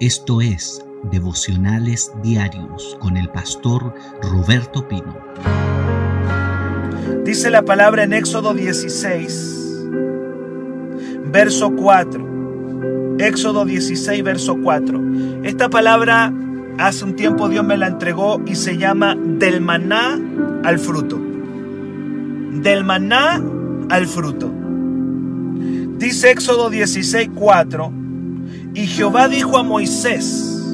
Esto es Devocionales Diarios con el pastor Roberto Pino. Dice la palabra en Éxodo 16, verso 4. Éxodo 16, verso 4. Esta palabra hace un tiempo Dios me la entregó y se llama del maná al fruto. Del maná al fruto. Dice Éxodo 16, 4 y Jehová dijo a Moisés,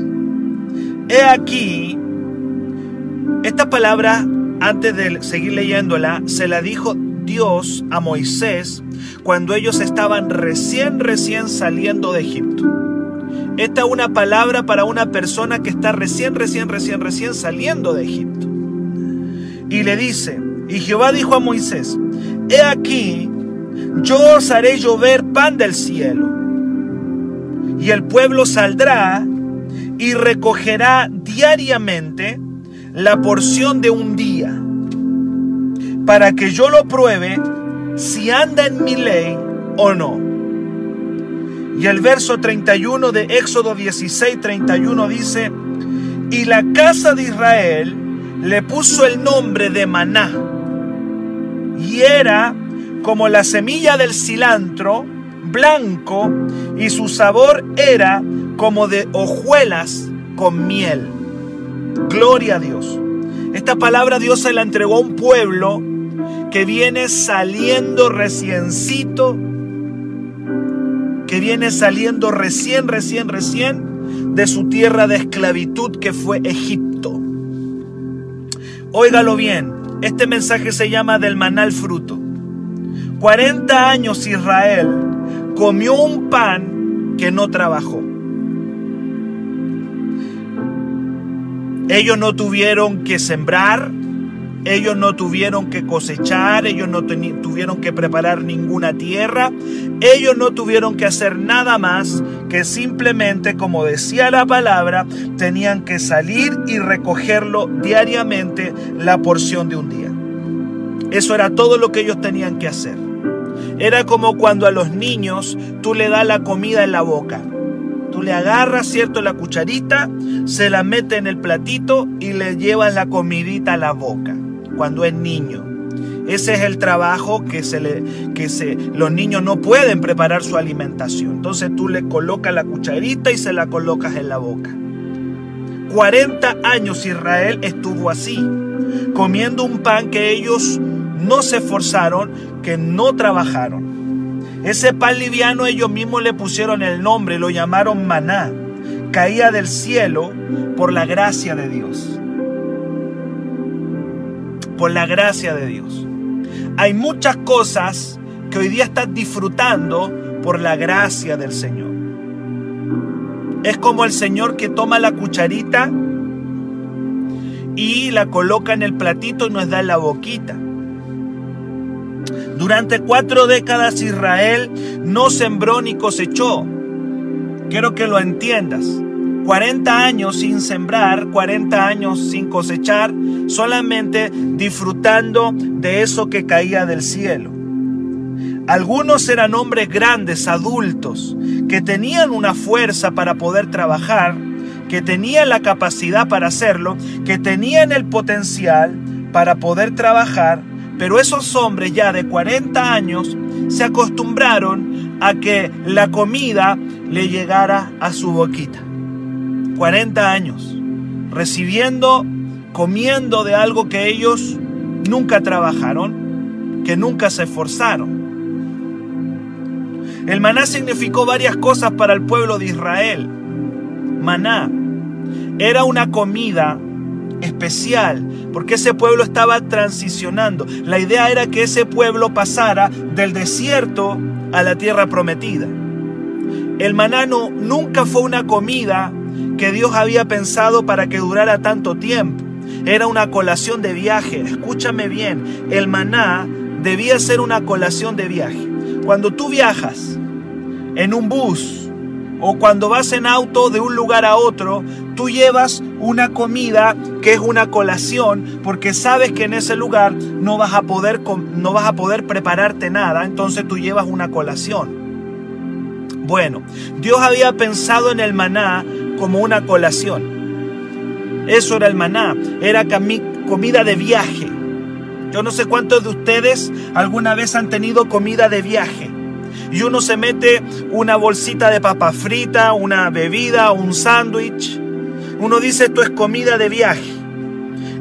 he aquí, esta palabra, antes de seguir leyéndola, se la dijo Dios a Moisés cuando ellos estaban recién, recién saliendo de Egipto. Esta es una palabra para una persona que está recién, recién, recién, recién saliendo de Egipto. Y le dice, y Jehová dijo a Moisés, he aquí, yo os haré llover pan del cielo y el pueblo saldrá y recogerá diariamente la porción de un día, para que yo lo pruebe si anda en mi ley o no. Y el verso 31 de Éxodo 16, 31 dice, y la casa de Israel le puso el nombre de maná, y era como la semilla del cilantro, blanco y su sabor era como de hojuelas con miel. Gloria a Dios. Esta palabra Dios se la entregó a un pueblo que viene saliendo reciencito, que viene saliendo recién, recién, recién de su tierra de esclavitud que fue Egipto. Óigalo bien, este mensaje se llama del manal fruto. 40 años Israel comió un pan que no trabajó. Ellos no tuvieron que sembrar, ellos no tuvieron que cosechar, ellos no tuvieron que preparar ninguna tierra, ellos no tuvieron que hacer nada más que simplemente, como decía la palabra, tenían que salir y recogerlo diariamente la porción de un día. Eso era todo lo que ellos tenían que hacer. Era como cuando a los niños tú le das la comida en la boca. Tú le agarras, ¿cierto?, la cucharita, se la mete en el platito y le llevas la comidita a la boca, cuando es niño. Ese es el trabajo que, se le, que se, los niños no pueden preparar su alimentación. Entonces tú le colocas la cucharita y se la colocas en la boca. 40 años Israel estuvo así, comiendo un pan que ellos no se esforzaron, que no trabajaron. Ese pan liviano ellos mismos le pusieron el nombre, lo llamaron maná. Caía del cielo por la gracia de Dios. Por la gracia de Dios. Hay muchas cosas que hoy día estás disfrutando por la gracia del Señor. Es como el Señor que toma la cucharita y la coloca en el platito y nos da en la boquita. Durante cuatro décadas Israel no sembró ni cosechó. Quiero que lo entiendas. 40 años sin sembrar, 40 años sin cosechar, solamente disfrutando de eso que caía del cielo. Algunos eran hombres grandes, adultos, que tenían una fuerza para poder trabajar, que tenían la capacidad para hacerlo, que tenían el potencial para poder trabajar, pero esos hombres ya de 40 años se acostumbraron a que la comida le llegara a su boquita. 40 años, recibiendo, comiendo de algo que ellos nunca trabajaron, que nunca se esforzaron. El maná significó varias cosas para el pueblo de Israel. Maná era una comida especial, porque ese pueblo estaba transicionando. La idea era que ese pueblo pasara del desierto a la tierra prometida. El manano nunca fue una comida que Dios había pensado para que durara tanto tiempo. Era una colación de viaje. Escúchame bien, el maná debía ser una colación de viaje. Cuando tú viajas en un bus, o cuando vas en auto de un lugar a otro, tú llevas una comida que es una colación porque sabes que en ese lugar no vas a poder, no vas a poder prepararte nada, entonces tú llevas una colación. Bueno, Dios había pensado en el maná como una colación. Eso era el maná, era comida de viaje. Yo no sé cuántos de ustedes alguna vez han tenido comida de viaje. Y uno se mete una bolsita de papa frita, una bebida, un sándwich. Uno dice esto es comida de viaje.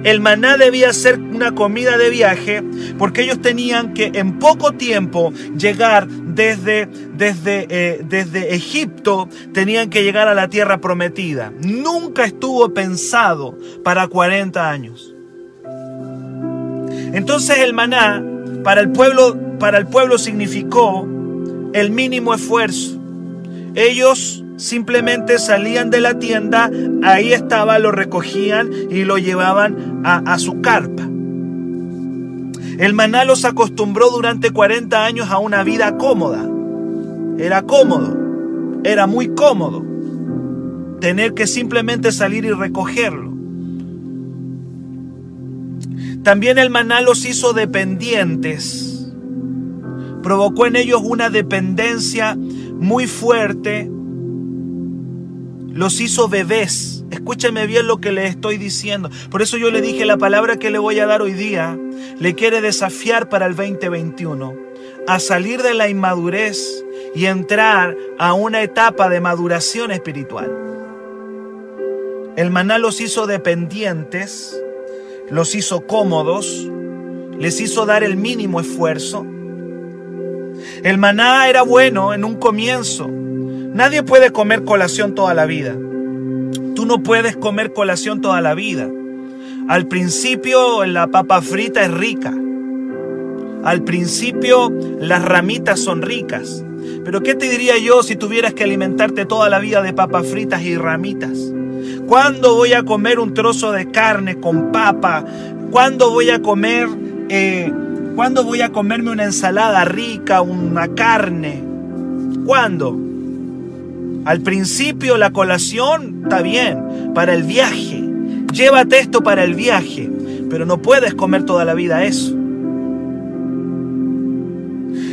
El maná debía ser una comida de viaje porque ellos tenían que en poco tiempo llegar desde, desde, eh, desde Egipto, tenían que llegar a la tierra prometida. Nunca estuvo pensado para 40 años. Entonces el maná para el pueblo, para el pueblo significó el mínimo esfuerzo. Ellos simplemente salían de la tienda, ahí estaba, lo recogían y lo llevaban a, su carpa. El maná los acostumbró durante 40 años a una vida cómoda. Era cómodo, era muy cómodo tener que simplemente salir y recogerlo. También el maná los hizo dependientes. Provocó en ellos una dependencia muy fuerte los hizo bebés. Escúcheme bien lo que le estoy diciendo. Por eso yo le dije la palabra que le voy a dar hoy día. Le quiere desafiar para el 2021 a salir de la inmadurez y entrar a una etapa de maduración espiritual. El maná los hizo dependientes, los hizo cómodos, les hizo dar el mínimo esfuerzo. El maná era bueno en un comienzo, Nadie puede comer colación toda la vida. Tú no puedes comer colación toda la vida. Al principio la papa frita es rica. Al principio las ramitas son ricas. Pero ¿qué te diría yo si tuvieras que alimentarte toda la vida de papas fritas y ramitas? ¿Cuándo voy a comer un trozo de carne con papa? ¿Cuándo voy a comer, eh, cuándo voy a comerme una ensalada rica, una carne? ¿Cuándo? Al principio la colación está bien, para el viaje. Llévate esto para el viaje, pero no puedes comer toda la vida eso.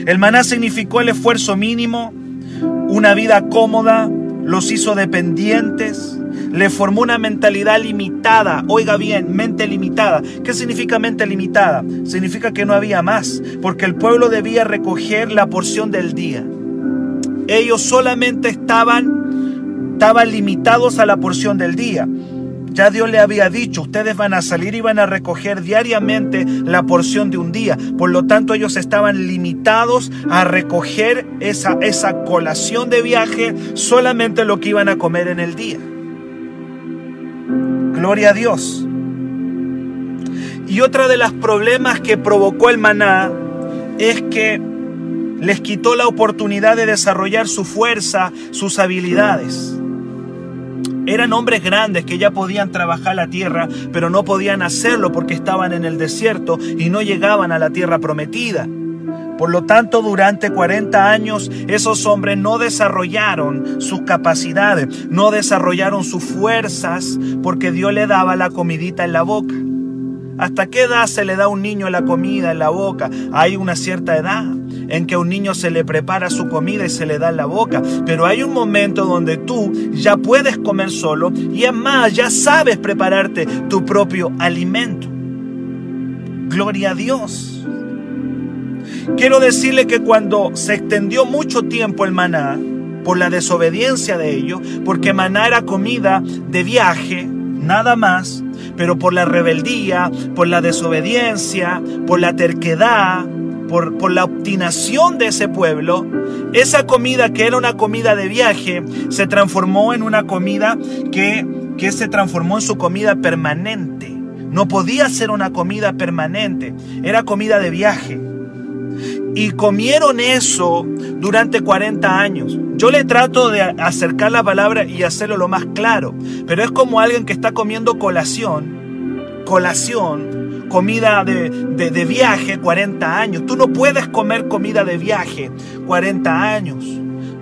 El maná significó el esfuerzo mínimo, una vida cómoda, los hizo dependientes, le formó una mentalidad limitada. Oiga bien, mente limitada. ¿Qué significa mente limitada? Significa que no había más, porque el pueblo debía recoger la porción del día ellos solamente estaban, estaban limitados a la porción del día. Ya Dios le había dicho, ustedes van a salir y van a recoger diariamente la porción de un día. Por lo tanto, ellos estaban limitados a recoger esa, esa colación de viaje, solamente lo que iban a comer en el día. Gloria a Dios. Y otra de los problemas que provocó el maná es que les quitó la oportunidad de desarrollar su fuerza, sus habilidades. Eran hombres grandes que ya podían trabajar la tierra, pero no podían hacerlo porque estaban en el desierto y no llegaban a la tierra prometida. Por lo tanto, durante 40 años esos hombres no desarrollaron sus capacidades, no desarrollaron sus fuerzas porque Dios le daba la comidita en la boca. ¿Hasta qué edad se le da a un niño la comida en la boca? Hay una cierta edad en que a un niño se le prepara su comida y se le da en la boca. Pero hay un momento donde tú ya puedes comer solo y es más, ya sabes prepararte tu propio alimento. Gloria a Dios. Quiero decirle que cuando se extendió mucho tiempo el maná, por la desobediencia de ellos, porque maná era comida de viaje, nada más, pero por la rebeldía, por la desobediencia, por la terquedad, por, la obstinación de ese pueblo, esa comida que era una comida de viaje se transformó en una comida que, que se transformó en su comida permanente. No podía ser una comida permanente, era comida de viaje. Y comieron eso durante 40 años. Yo le trato de acercar la palabra y hacerlo lo más claro, pero es como alguien que está comiendo colación, colación, comida de, viaje 40 años. Tú no puedes comer comida de viaje 40 años.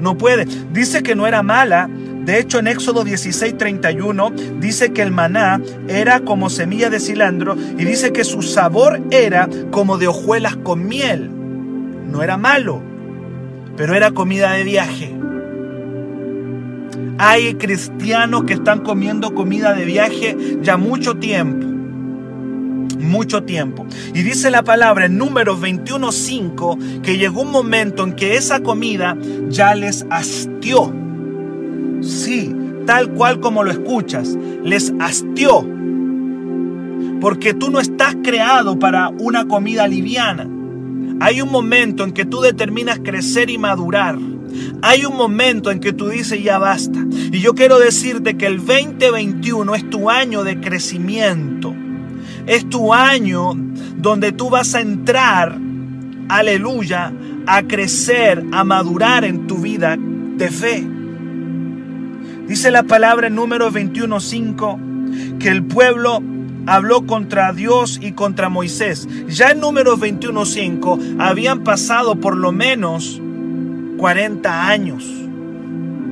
No puedes. Dice que no era mala. De hecho, en Éxodo 16, 31 dice que el maná era como semilla de cilantro y dice que su sabor era como de hojuelas con miel. No era malo, pero era comida de viaje. Hay cristianos que están comiendo comida de viaje ya mucho tiempo. Mucho tiempo. Y dice la palabra en números 21.5 que llegó un momento en que esa comida ya les hastió. Sí, tal cual como lo escuchas, les hastió. Porque tú no estás creado para una comida liviana. Hay un momento en que tú determinas crecer y madurar. Hay un momento en que tú dices ya basta. Y yo quiero decirte que el 2021 es tu año de crecimiento. Es tu año donde tú vas a entrar, aleluya, a crecer, a madurar en tu vida de fe. Dice la palabra en número 21.5 que el pueblo habló contra Dios y contra Moisés. Ya en números 21.5 habían pasado por lo menos 40 años.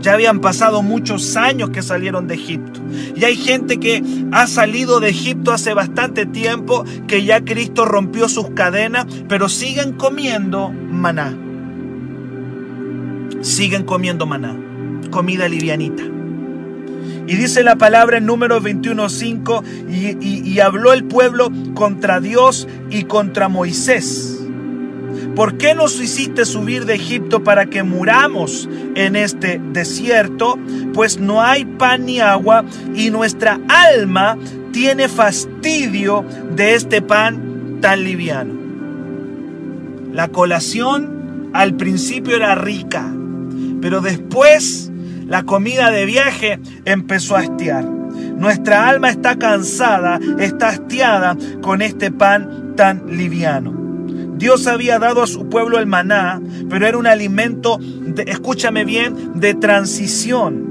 Ya habían pasado muchos años que salieron de Egipto. Y hay gente que ha salido de Egipto hace bastante tiempo, que ya Cristo rompió sus cadenas, pero siguen comiendo maná. Siguen comiendo maná. Comida livianita. Y dice la palabra en número 21.5, y, y habló el pueblo contra Dios y contra Moisés. ¿Por qué nos hiciste subir de Egipto para que muramos en este desierto? Pues no hay pan ni agua y nuestra alma tiene fastidio de este pan tan liviano. La colación al principio era rica, pero después la comida de viaje empezó a hastiar. Nuestra alma está cansada, está hastiada con este pan tan liviano. Dios había dado a su pueblo el maná, pero era un alimento, escúchame bien, de transición.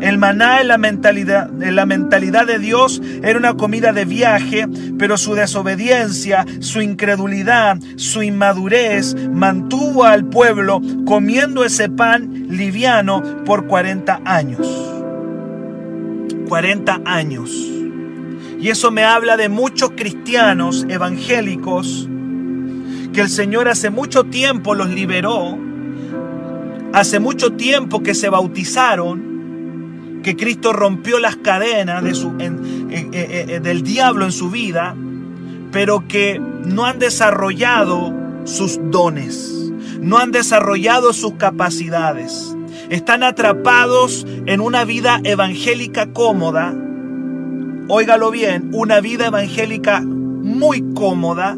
El maná en la, mentalidad, en la mentalidad de Dios era una comida de viaje, pero su desobediencia, su incredulidad, su inmadurez mantuvo al pueblo comiendo ese pan liviano por 40 años. 40 años. Y eso me habla de muchos cristianos evangélicos que el Señor hace mucho tiempo los liberó, hace mucho tiempo que se bautizaron, que Cristo rompió las cadenas de su, del diablo en su vida, pero que no han desarrollado sus dones, no han desarrollado sus capacidades. Están atrapados en una vida evangélica cómoda, óigalo bien, una vida evangélica muy cómoda,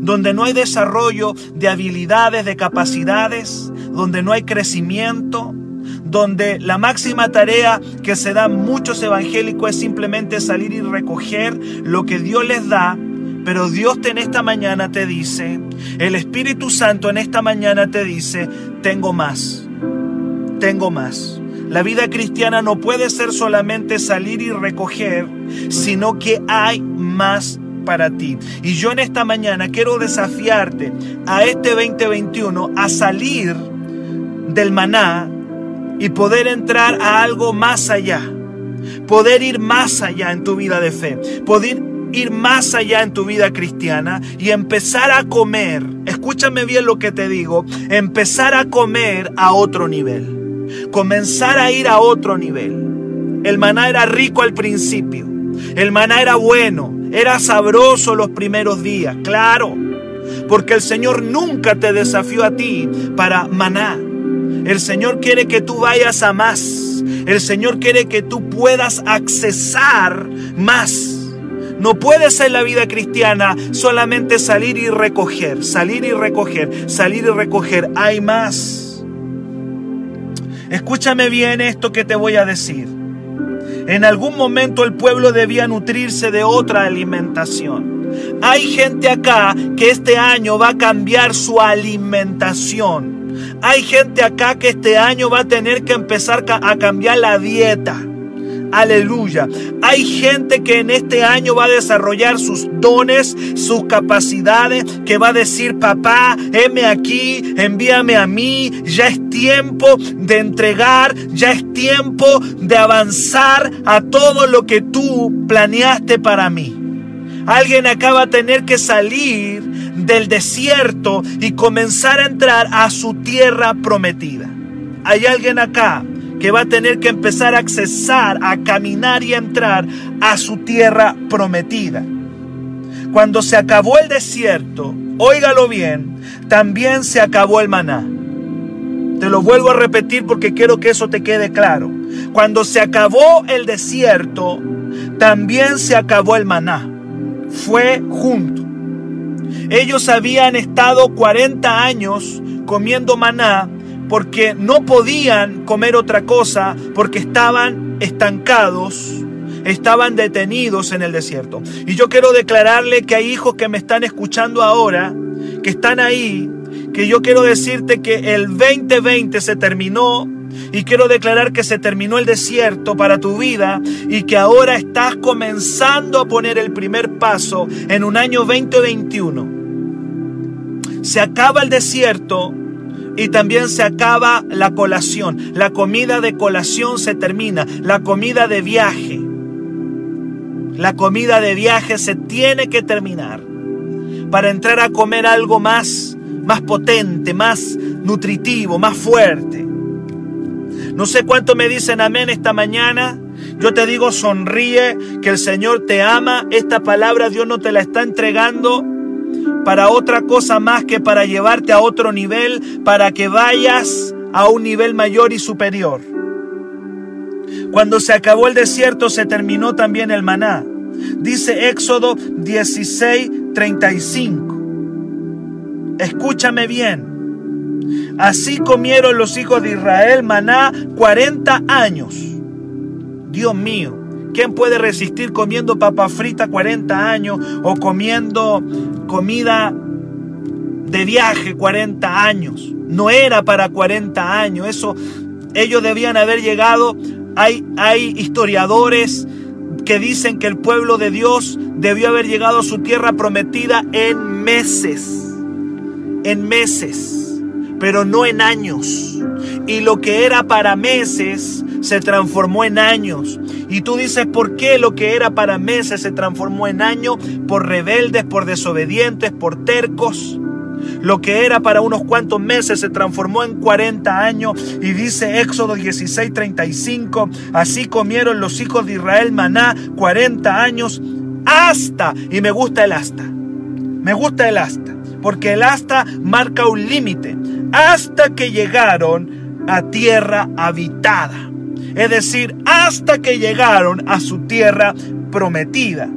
donde no hay desarrollo de habilidades, de capacidades, donde no hay crecimiento, donde la máxima tarea que se da muchos evangélicos es simplemente salir y recoger lo que Dios les da, pero Dios en esta mañana te dice, el Espíritu Santo en esta mañana te dice, tengo más, tengo más. La vida cristiana no puede ser solamente salir y recoger, sino que hay más para ti. Y yo en esta mañana quiero desafiarte a este 2021 a salir del maná y poder entrar a algo más allá. Poder ir más allá en tu vida de fe. Poder ir más allá en tu vida cristiana y empezar a comer. Escúchame bien lo que te digo. Empezar a comer a otro nivel. Comenzar a ir a otro nivel. El maná era rico al principio. El maná era bueno. Era sabroso los primeros días, claro, porque el Señor nunca te desafió a ti para maná. El Señor quiere que tú vayas a más. El Señor quiere que tú puedas accesar más. No puede ser la vida cristiana solamente salir y recoger, salir y recoger, salir y recoger. Hay más. Escúchame bien esto que te voy a decir. En algún momento el pueblo debía nutrirse de otra alimentación. Hay gente acá que este año va a cambiar su alimentación. Hay gente acá que este año va a tener que empezar a cambiar la dieta. Aleluya. Hay gente que en este año va a desarrollar sus dones, sus capacidades, que va a decir, papá, heme aquí, envíame a mí, ya es tiempo de entregar, ya es tiempo de avanzar a todo lo que tú planeaste para mí. Alguien acá va a tener que salir del desierto y comenzar a entrar a su tierra prometida. Hay alguien acá que va a tener que empezar a accesar, a caminar y a entrar a su tierra prometida. Cuando se acabó el desierto, óigalo bien, también se acabó el maná. Te lo vuelvo a repetir porque quiero que eso te quede claro. Cuando se acabó el desierto, también se acabó el maná. Fue junto. Ellos habían estado 40 años comiendo maná porque no podían comer otra cosa porque estaban estancados, estaban detenidos en el desierto. Y yo quiero declararle que hay hijos que me están escuchando ahora, que están ahí, que yo quiero decirte que el 2020 se terminó y quiero declarar que se terminó el desierto para tu vida y que ahora estás comenzando a poner el primer paso en un año 2021. Se acaba el desierto y también se acaba la colación. La comida de colación se termina. La comida de viaje. La comida de viaje se tiene que terminar para entrar a comer algo más, más potente, más nutritivo, más fuerte. No sé cuánto me dicen amén esta mañana. Yo te digo, sonríe, que el Señor te ama. Esta palabra Dios no te la está entregando para otra cosa más que para llevarte a otro nivel, para que vayas a un nivel mayor y superior. Cuando se acabó el desierto se terminó también el maná. Dice Éxodo 16, 35. Escúchame bien. Así comieron los hijos de Israel maná 40 años. Dios mío, ¿quién puede resistir comiendo papa frita 40 años o comiendo comida de viaje 40 años? No era para 40 años, eso ellos debían haber llegado. Hay, hay historiadores que dicen que el pueblo de Dios debió haber llegado a su tierra prometida en meses, en meses, pero no en años. Y lo que era para meses se transformó en años. Y tú dices, ¿por qué lo que era para meses se transformó en años? Por rebeldes, por desobedientes, por tercos. Lo que era para unos cuantos meses se transformó en 40 años y dice Éxodo 16, 35, así comieron los hijos de Israel maná 40 años hasta, y me gusta el hasta, me gusta el hasta, porque el hasta marca un límite, hasta que llegaron a tierra habitada, es decir, hasta que llegaron a su tierra prometida.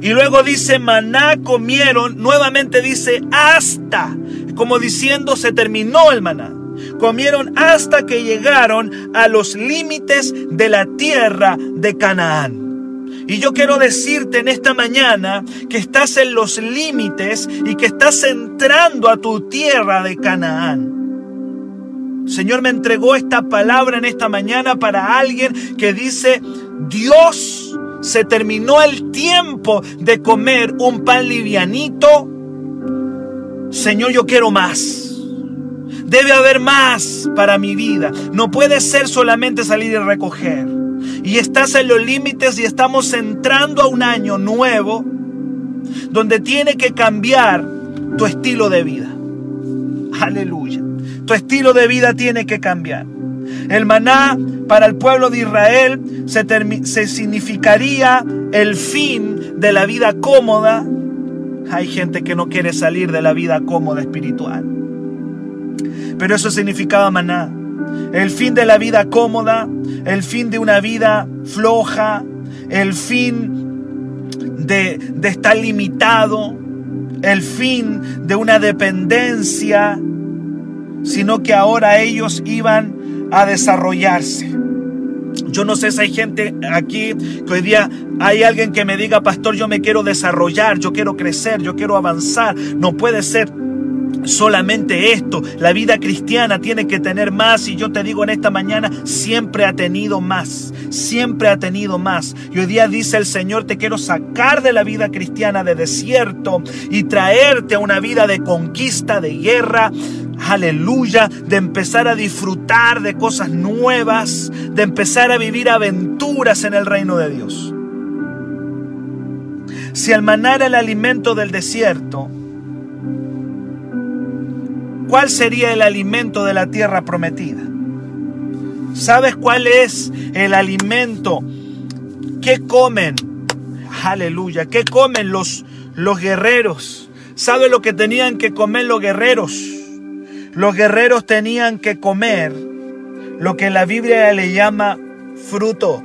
Y luego dice, maná comieron, nuevamente dice, hasta, como diciendo, se terminó el maná. Comieron hasta que llegaron a los límites de la tierra de Canaán. Y yo quiero decirte en esta mañana que estás en los límites y que estás entrando a tu tierra de Canaán. Señor me entregó esta palabra en esta mañana para alguien que dice, Dios se terminó el tiempo de comer un pan livianito. Señor, yo quiero más. Debe haber más para mi vida. No puede ser solamente salir y recoger. Y estás en los límites y estamos entrando a un año nuevo donde tiene que cambiar tu estilo de vida. Aleluya. Tu estilo de vida tiene que cambiar. El maná para el pueblo de Israel se, significaría el fin de la vida cómoda. Hay gente que no quiere salir de la vida cómoda espiritual. Pero eso significaba maná. El fin de la vida cómoda, el fin de una vida floja, el fin de, de estar limitado, el fin de una dependencia, sino que ahora ellos iban a desarrollarse. Yo no sé si hay gente aquí que hoy día hay alguien que me diga, pastor, yo me quiero desarrollar, yo quiero crecer, yo quiero avanzar. No puede ser solamente esto. La vida cristiana tiene que tener más y yo te digo en esta mañana, siempre ha tenido más, siempre ha tenido más. Y hoy día dice el Señor, te quiero sacar de la vida cristiana de desierto y traerte a una vida de conquista, de guerra, aleluya, de empezar a disfrutar de cosas nuevas, de empezar a vivir aventuras en el reino de Dios. Si el maná era el alimento del desierto, ¿cuál sería el alimento de la tierra prometida? ¿Sabes cuál es el alimento? ¿Qué comen? Aleluya. ¿Qué comen los, los guerreros? ¿Sabe lo que tenían que comer los guerreros? Los guerreros tenían que comer lo que la Biblia le llama fruto.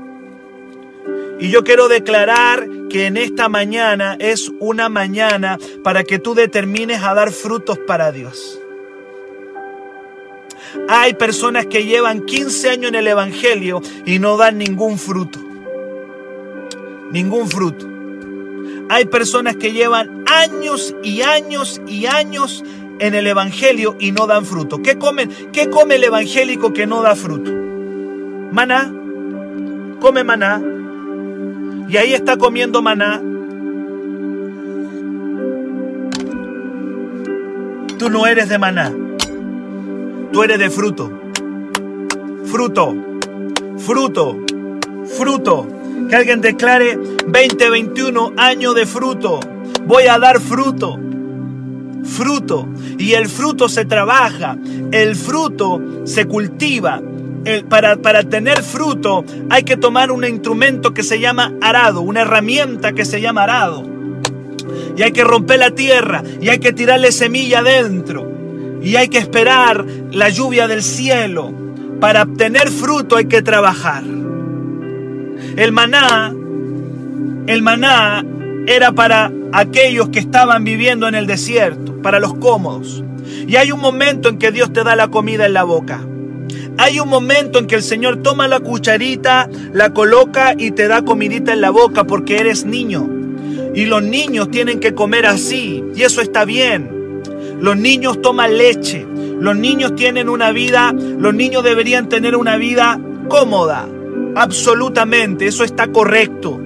Y yo quiero declarar que en esta mañana es una mañana para que tú determines a dar frutos para Dios. Hay personas que llevan 15 años en el Evangelio y no dan ningún fruto. Ningún fruto. Hay personas que llevan años y años y años en el Evangelio y no dan fruto. ¿Qué comen? ¿Qué come el evangélico que no da fruto? Maná. Come maná. Y ahí está comiendo maná. Tú no eres de maná. Tú eres de fruto. Fruto. Fruto. Fruto. Que alguien declare 2021 año de fruto. Voy a dar fruto. Fruto. Y el fruto se trabaja. El fruto se cultiva. para, para tener fruto hay que tomar un instrumento que se llama arado, una herramienta que se llama arado. Y hay que romper la tierra y hay que tirarle semilla adentro y hay que esperar la lluvia del cielo. Para obtener fruto hay que trabajar. El maná, el maná era para aquellos que estaban viviendo en el desierto, para los cómodos. Y hay un momento en que Dios te da la comida en la boca. Hay un momento en que el Señor toma la cucharita, la coloca y te da comidita en la boca porque eres niño. Y los niños tienen que comer así. Y eso está bien. Los niños toman leche. Los niños tienen una vida, los niños deberían tener una vida cómoda. Absolutamente, eso está correcto.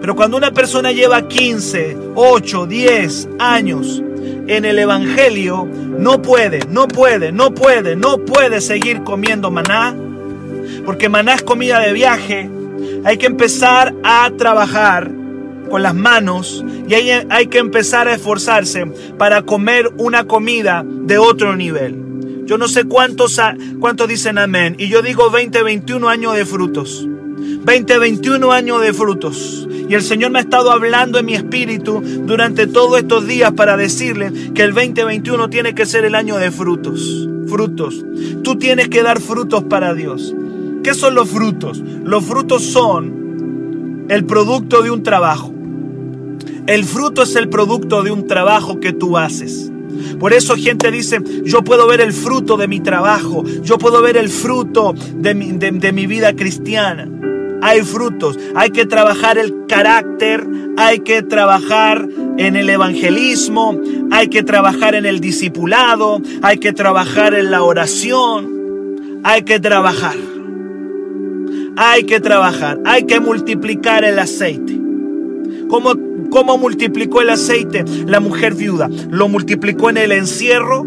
Pero cuando una persona lleva 15, 8, 10 años en el Evangelio, no puede, no puede, no puede, no puede seguir comiendo maná. Porque maná es comida de viaje. Hay que empezar a trabajar con las manos y hay, hay que empezar a esforzarse para comer una comida de otro nivel. Yo no sé cuántos, cuántos dicen amén. Y yo digo 20, 21 años de frutos. 20, 21 años de frutos. Y el Señor me ha estado hablando en mi espíritu durante todos estos días para decirle que el 2021 tiene que ser el año de frutos. Frutos. Tú tienes que dar frutos para Dios. ¿Qué son los frutos? Los frutos son el producto de un trabajo. El fruto es el producto de un trabajo que tú haces. Por eso gente dice, yo puedo ver el fruto de mi trabajo, yo puedo ver el fruto de mi, de, mi vida cristiana. Hay frutos, hay que trabajar el carácter, hay que trabajar en el evangelismo, hay que trabajar en el discipulado, hay que trabajar en la oración, hay que trabajar, hay que trabajar, hay que multiplicar el aceite. Como ¿Cómo multiplicó el aceite la mujer viuda? ¿Lo multiplicó en el encierro?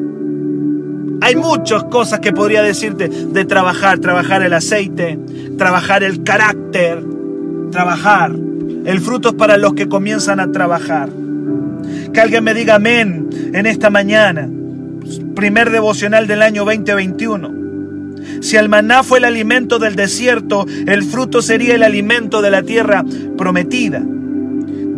Hay muchas cosas que podría decirte de trabajar, trabajar el aceite, trabajar el carácter, trabajar. El fruto es para los que comienzan a trabajar. Que alguien me diga amén en esta mañana. Primer devocional del año 2021. Si el maná fue el alimento del desierto, el fruto sería el alimento de la tierra prometida.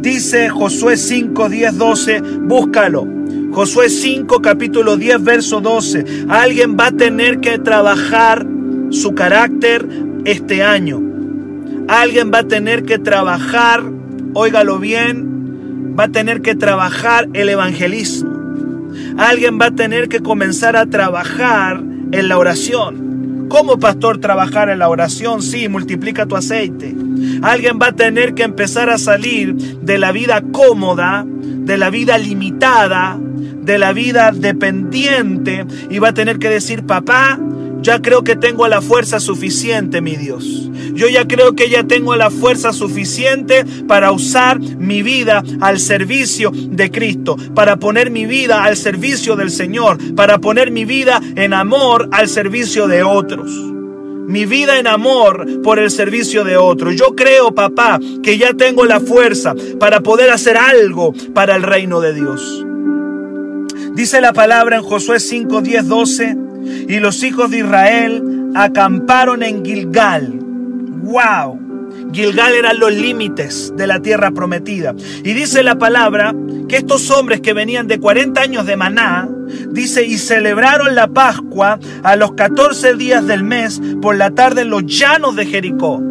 Dice Josué 5, 10, 12, búscalo. Josué 5, capítulo 10, verso 12. Alguien va a tener que trabajar su carácter este año. Alguien va a tener que trabajar, óigalo bien, va a tener que trabajar el evangelismo. Alguien va a tener que comenzar a trabajar en la oración. ¿Cómo pastor trabajar en la oración? Sí, multiplica tu aceite. Alguien va a tener que empezar a salir de la vida cómoda, de la vida limitada, de la vida dependiente y va a tener que decir, papá, ya creo que tengo la fuerza suficiente, mi Dios. Yo ya creo que ya tengo la fuerza suficiente para usar mi vida al servicio de Cristo, para poner mi vida al servicio del Señor, para poner mi vida en amor al servicio de otros. Mi vida en amor por el servicio de otros. Yo creo, papá, que ya tengo la fuerza para poder hacer algo para el reino de Dios. Dice la palabra en Josué 5, 10, 12 Y los hijos de Israel acamparon en Gilgal. ¡Wow! Gilgal eran los límites de la tierra prometida. Y dice la palabra que estos hombres que venían de 40 años de Maná, dice, y celebraron la Pascua a los 14 días del mes por la tarde en los llanos de Jericó.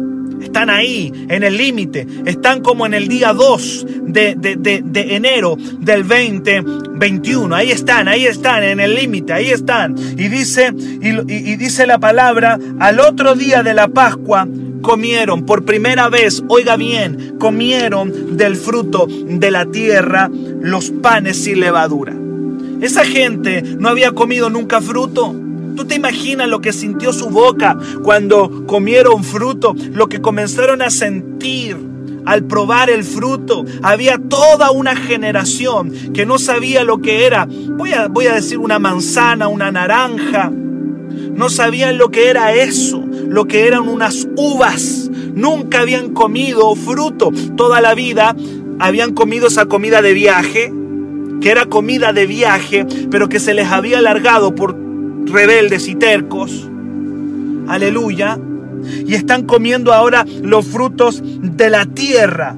Están ahí, en el límite. Están como en el día 2 de, de, enero del 2021. Ahí están, ahí están, en el límite, ahí están. Y dice, y dice la palabra, al otro día de la Pascua, comieron por primera vez, oiga bien, comieron del fruto de la tierra los panes sin levadura. Esa gente no había comido nunca fruto. ¿Tú te imaginas lo que sintió su boca cuando comieron fruto? Lo que comenzaron a sentir al probar el fruto. Había toda una generación que no sabía lo que era. Voy a, voy a decir una manzana, una naranja. No sabían lo que era eso lo que eran unas uvas. Nunca habían comido fruto. Toda la vida habían comido esa comida de viaje, que era comida de viaje, pero que se les había alargado por rebeldes y tercos. Aleluya. Y están comiendo ahora los frutos de la tierra,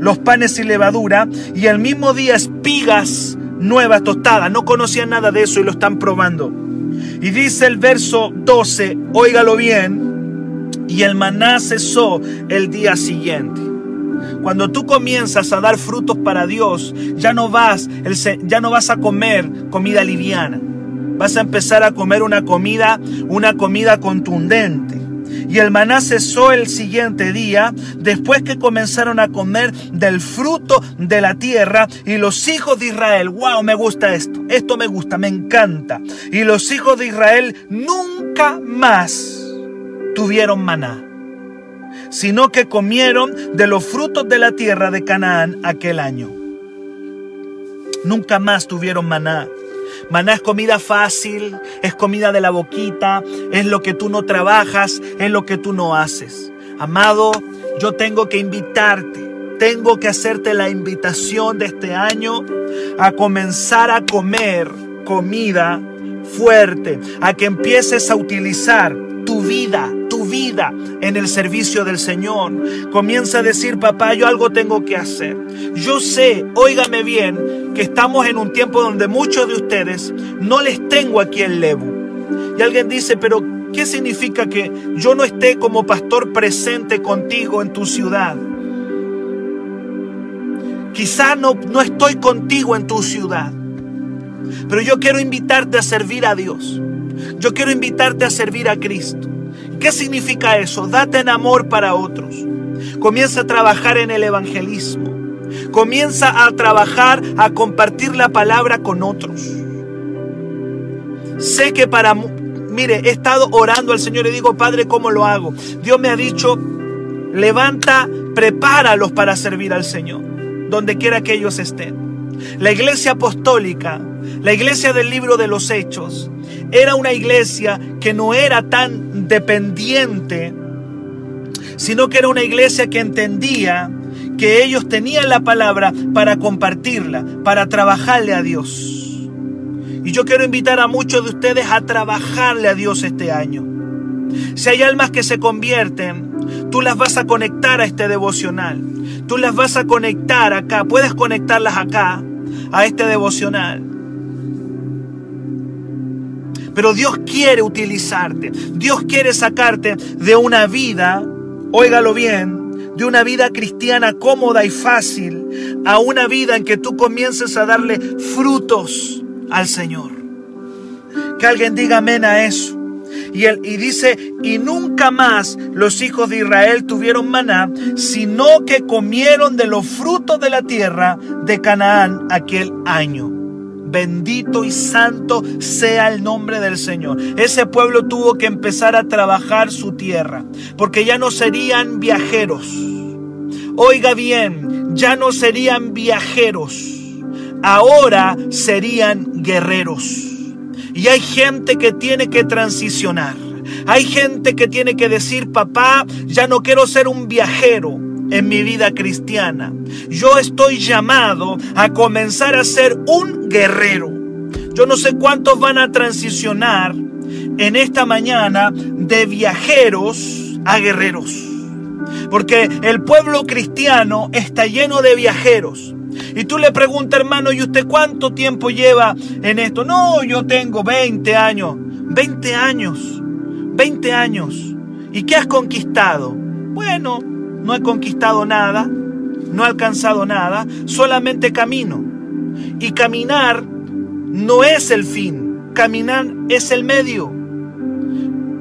los panes y levadura, y el mismo día espigas nuevas tostadas. No conocían nada de eso y lo están probando. Y dice el verso 12, óigalo bien, y el maná cesó el día siguiente. Cuando tú comienzas a dar frutos para Dios, ya no vas, ya no vas a comer comida liviana. Vas a empezar a comer una comida, una comida contundente. Y el maná cesó el siguiente día, después que comenzaron a comer del fruto de la tierra. Y los hijos de Israel, wow, me gusta esto, esto me gusta, me encanta. Y los hijos de Israel nunca más tuvieron maná, sino que comieron de los frutos de la tierra de Canaán aquel año. Nunca más tuvieron maná. Maná es comida fácil, es comida de la boquita, es lo que tú no trabajas, es lo que tú no haces. Amado, yo tengo que invitarte, tengo que hacerte la invitación de este año a comenzar a comer comida fuerte, a que empieces a utilizar en el servicio del Señor. Comienza a decir, papá, yo algo tengo que hacer. Yo sé, óigame bien, que estamos en un tiempo donde muchos de ustedes no les tengo aquí el Lebu. Y alguien dice, pero ¿qué significa que yo no esté como pastor presente contigo en tu ciudad? Quizá no, no estoy contigo en tu ciudad, pero yo quiero invitarte a servir a Dios. Yo quiero invitarte a servir a Cristo. ¿Qué significa eso? Date en amor para otros. Comienza a trabajar en el evangelismo. Comienza a trabajar, a compartir la palabra con otros. Sé que para, mire, he estado orando al Señor y digo, Padre, ¿cómo lo hago? Dios me ha dicho, levanta, prepáralos para servir al Señor, donde quiera que ellos estén. La iglesia apostólica, la iglesia del libro de los hechos, era una iglesia que no era tan dependiente, sino que era una iglesia que entendía que ellos tenían la palabra para compartirla, para trabajarle a Dios. Y yo quiero invitar a muchos de ustedes a trabajarle a Dios este año. Si hay almas que se convierten, tú las vas a conectar a este devocional. Tú las vas a conectar acá. Puedes conectarlas acá, a este devocional. Pero Dios quiere utilizarte. Dios quiere sacarte de una vida, óigalo bien, de una vida cristiana cómoda y fácil a una vida en que tú comiences a darle frutos al Señor. Que alguien diga amén a eso. Y, él, y dice, y nunca más los hijos de Israel tuvieron maná, sino que comieron de los frutos de la tierra de Canaán aquel año. Bendito y santo sea el nombre del Señor. Ese pueblo tuvo que empezar a trabajar su tierra, porque ya no serían viajeros. Oiga bien, ya no serían viajeros, ahora serían guerreros. Y hay gente que tiene que transicionar. Hay gente que tiene que decir, papá, ya no quiero ser un viajero en mi vida cristiana. Yo estoy llamado a comenzar a ser un guerrero. Yo no sé cuántos van a transicionar en esta mañana de viajeros a guerreros. Porque el pueblo cristiano está lleno de viajeros. Y tú le preguntas, hermano, ¿y usted cuánto tiempo lleva en esto? No, yo tengo 20 años. 20 años. 20 años. ¿Y qué has conquistado? Bueno, no he conquistado nada. No he alcanzado nada. Solamente camino. Y caminar no es el fin. Caminar es el medio.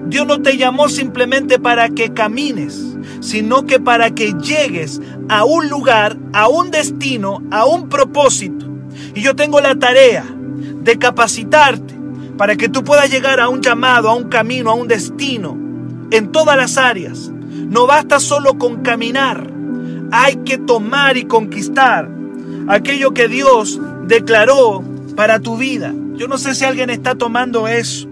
Dios no te llamó simplemente para que camines, sino que para que llegues a un lugar, a un destino, a un propósito. Y yo tengo la tarea de capacitarte para que tú puedas llegar a un llamado, a un camino, a un destino, en todas las áreas. No basta solo con caminar, hay que tomar y conquistar aquello que Dios declaró para tu vida. Yo no sé si alguien está tomando eso.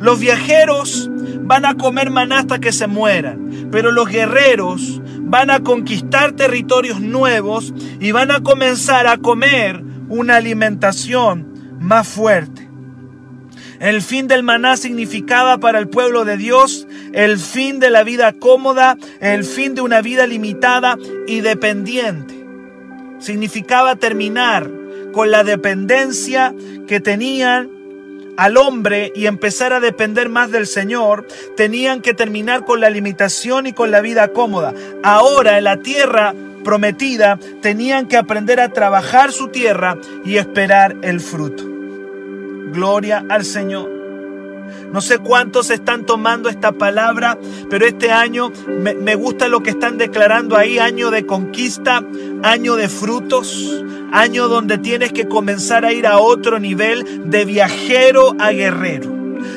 Los viajeros van a comer maná hasta que se mueran, pero los guerreros van a conquistar territorios nuevos y van a comenzar a comer una alimentación más fuerte. El fin del maná significaba para el pueblo de Dios el fin de la vida cómoda, el fin de una vida limitada y dependiente. Significaba terminar con la dependencia que tenían al hombre y empezar a depender más del Señor, tenían que terminar con la limitación y con la vida cómoda. Ahora en la tierra prometida tenían que aprender a trabajar su tierra y esperar el fruto. Gloria al Señor. No sé cuántos están tomando esta palabra, pero este año me, me, gusta lo que están declarando ahí, año de conquista, año de frutos, año donde tienes que comenzar a ir a otro nivel de viajero a guerrero,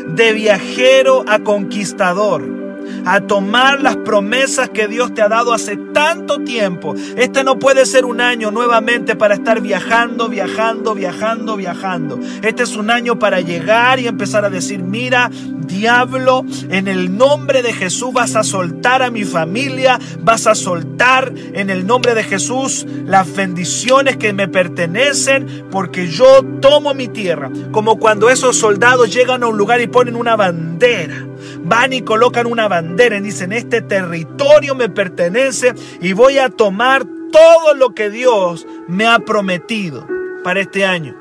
de viajero a conquistador a tomar las promesas que Dios te ha dado hace tanto tiempo. Este no puede ser un año nuevamente para estar viajando, viajando, viajando, viajando. Este es un año para llegar y empezar a decir, mira, diablo, en el nombre de Jesús vas a soltar a mi familia, vas a soltar en el nombre de Jesús las bendiciones que me pertenecen, porque yo tomo mi tierra. Como cuando esos soldados llegan a un lugar y ponen una bandera van y colocan una bandera y dicen, este territorio me pertenece y voy a tomar todo lo que Dios me ha prometido para este año.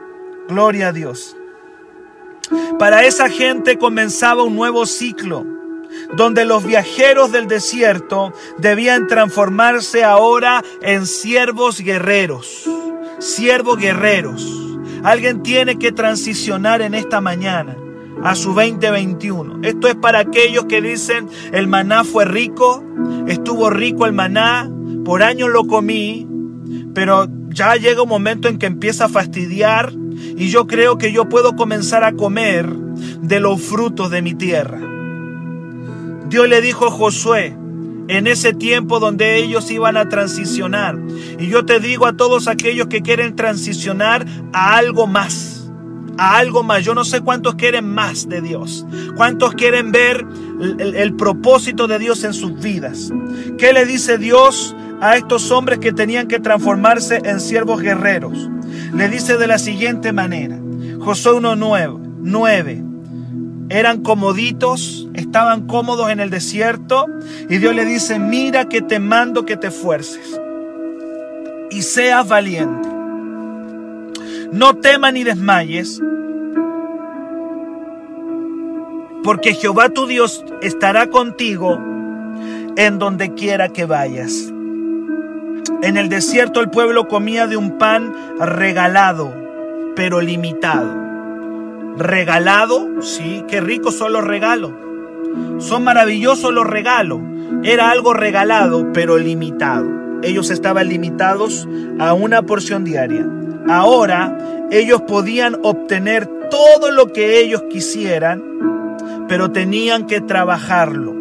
Gloria a Dios. Para esa gente comenzaba un nuevo ciclo, donde los viajeros del desierto debían transformarse ahora en siervos guerreros. Siervos guerreros. Alguien tiene que transicionar en esta mañana a su 2021. Esto es para aquellos que dicen, el maná fue rico, estuvo rico el maná, por años lo comí, pero ya llega un momento en que empieza a fastidiar y yo creo que yo puedo comenzar a comer de los frutos de mi tierra. Dios le dijo a Josué, en ese tiempo donde ellos iban a transicionar. Y yo te digo a todos aquellos que quieren transicionar a algo más a algo más. Yo no sé cuántos quieren más de Dios. Cuántos quieren ver el, propósito de Dios en sus vidas. ¿Qué le dice Dios a estos hombres que tenían que transformarse en siervos guerreros? Le dice de la siguiente manera. Josué 1.9. 9. Eran comoditos, estaban cómodos en el desierto y Dios le dice, mira que te mando que te esfuerces y seas valiente. No temas ni desmayes, porque Jehová tu Dios estará contigo en donde quiera que vayas. En el desierto el pueblo comía de un pan regalado, pero limitado. Regalado, sí, qué ricos son los regalos. Son maravillosos los regalos. Era algo regalado, pero limitado. Ellos estaban limitados a una porción diaria. Ahora ellos podían obtener todo lo que ellos quisieran, pero tenían que trabajarlo,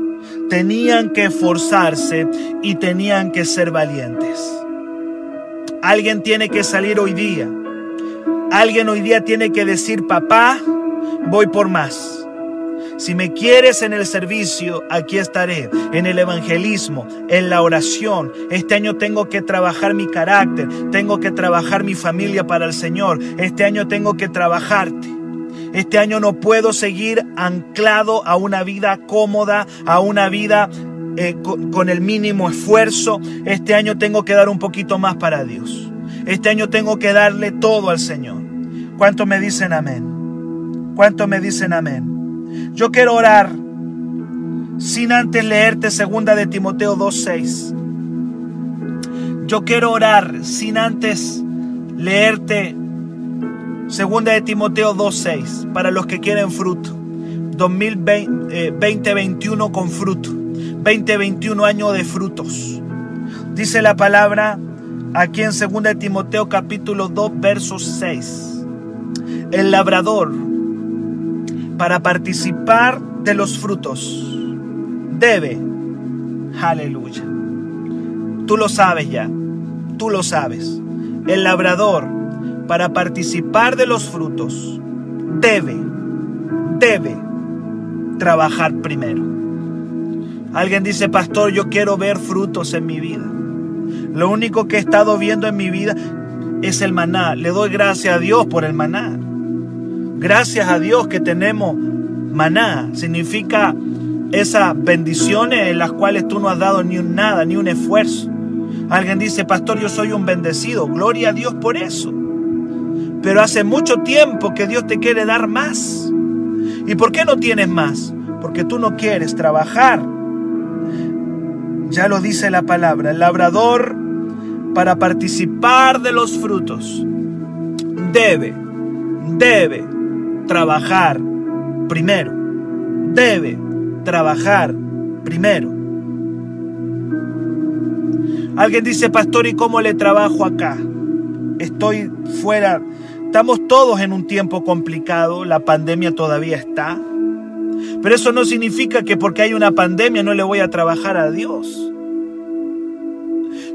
tenían que esforzarse y tenían que ser valientes. Alguien tiene que salir hoy día. Alguien hoy día tiene que decir, papá, voy por más. Si me quieres en el servicio, aquí estaré, en el evangelismo, en la oración. Este año tengo que trabajar mi carácter, tengo que trabajar mi familia para el Señor. Este año tengo que trabajarte. Este año no puedo seguir anclado a una vida cómoda, a una vida eh, con, con el mínimo esfuerzo. Este año tengo que dar un poquito más para Dios. Este año tengo que darle todo al Señor. ¿Cuántos me dicen amén? ¿Cuántos me dicen amén? Yo quiero orar sin antes leerte segunda de Timoteo 2:6. Yo quiero orar sin antes leerte segunda de Timoteo 2:6 para los que quieren fruto. 2021 con fruto. 2021 año de frutos. Dice la palabra aquí en segunda de Timoteo capítulo 2 verso 6. El labrador para participar de los frutos debe. Aleluya. Tú lo sabes ya. Tú lo sabes. El labrador, para participar de los frutos, debe, debe trabajar primero. Alguien dice, pastor, yo quiero ver frutos en mi vida. Lo único que he estado viendo en mi vida es el maná. Le doy gracias a Dios por el maná. Gracias a Dios que tenemos maná. Significa esas bendiciones en las cuales tú no has dado ni un nada, ni un esfuerzo. Alguien dice, pastor, yo soy un bendecido. Gloria a Dios por eso. Pero hace mucho tiempo que Dios te quiere dar más. ¿Y por qué no tienes más? Porque tú no quieres trabajar. Ya lo dice la palabra. El labrador, para participar de los frutos, debe, debe trabajar primero. Debe trabajar primero. Alguien dice, pastor, ¿y cómo le trabajo acá? Estoy fuera. Estamos todos en un tiempo complicado, la pandemia todavía está. Pero eso no significa que porque hay una pandemia no le voy a trabajar a Dios.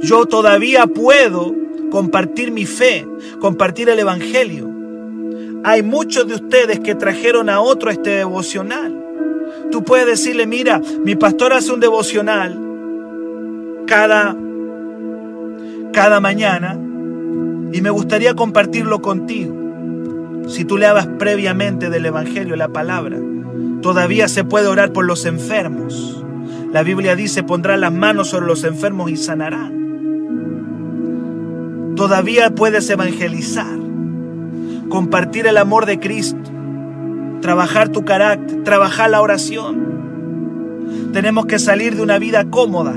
Yo todavía puedo compartir mi fe, compartir el Evangelio. Hay muchos de ustedes que trajeron a otro este devocional. Tú puedes decirle, mira, mi pastor hace un devocional cada, cada mañana y me gustaría compartirlo contigo. Si tú le hablas previamente del Evangelio, la palabra, todavía se puede orar por los enfermos. La Biblia dice, pondrá las manos sobre los enfermos y sanarán. Todavía puedes evangelizar, compartir el amor de Cristo trabajar tu carácter, trabajar la oración. Tenemos que salir de una vida cómoda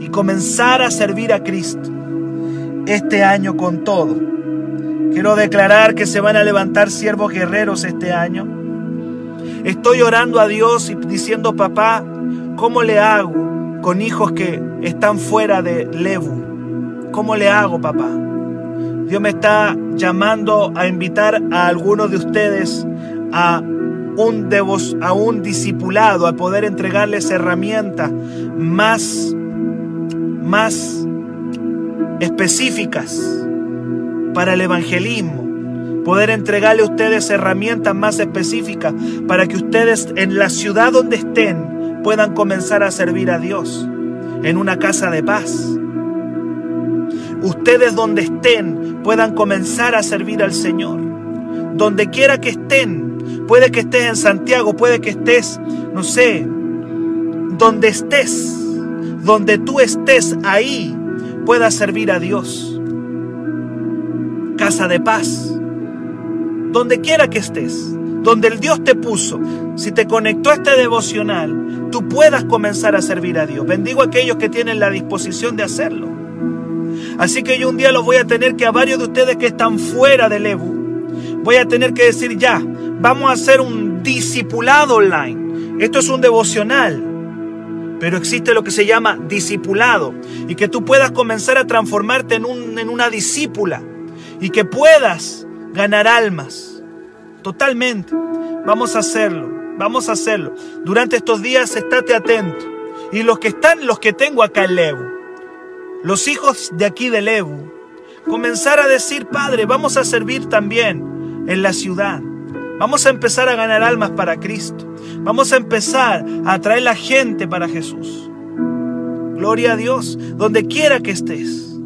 y comenzar a servir a Cristo este año con todo. Quiero declarar que se van a levantar siervos guerreros este año. Estoy orando a Dios y diciendo, papá, ¿cómo le hago con hijos que están fuera de Levu? ¿Cómo le hago, papá? Dios me está llamando a invitar a algunos de ustedes a un, a un discipulado, a poder entregarles herramientas más, más específicas para el evangelismo. Poder entregarle a ustedes herramientas más específicas para que ustedes en la ciudad donde estén puedan comenzar a servir a Dios en una casa de paz. Ustedes donde estén puedan comenzar a servir al Señor. Donde quiera que estén, Puede que estés en Santiago, puede que estés, no sé, donde estés, donde tú estés, ahí puedas servir a Dios. Casa de paz, donde quiera que estés, donde el Dios te puso, si te conectó a este devocional, tú puedas comenzar a servir a Dios. Bendigo a aquellos que tienen la disposición de hacerlo. Así que yo un día los voy a tener que a varios de ustedes que están fuera del Ebu, voy a tener que decir ya, vamos a hacer un discipulado online. Esto es un devocional. Pero existe lo que se llama discipulado. Y que tú puedas comenzar a transformarte en, un, en una discípula. Y que puedas ganar almas. Totalmente. Vamos a hacerlo. Vamos a hacerlo. Durante estos días estate atento. Y los que están, los que tengo acá en Levo. Los hijos de aquí de Levo. Comenzar a decir, Padre, vamos a servir también en la ciudad. Vamos a empezar a ganar almas para Cristo. Vamos a empezar a atraer la gente para Jesús. Gloria a Dios, donde quiera que estés.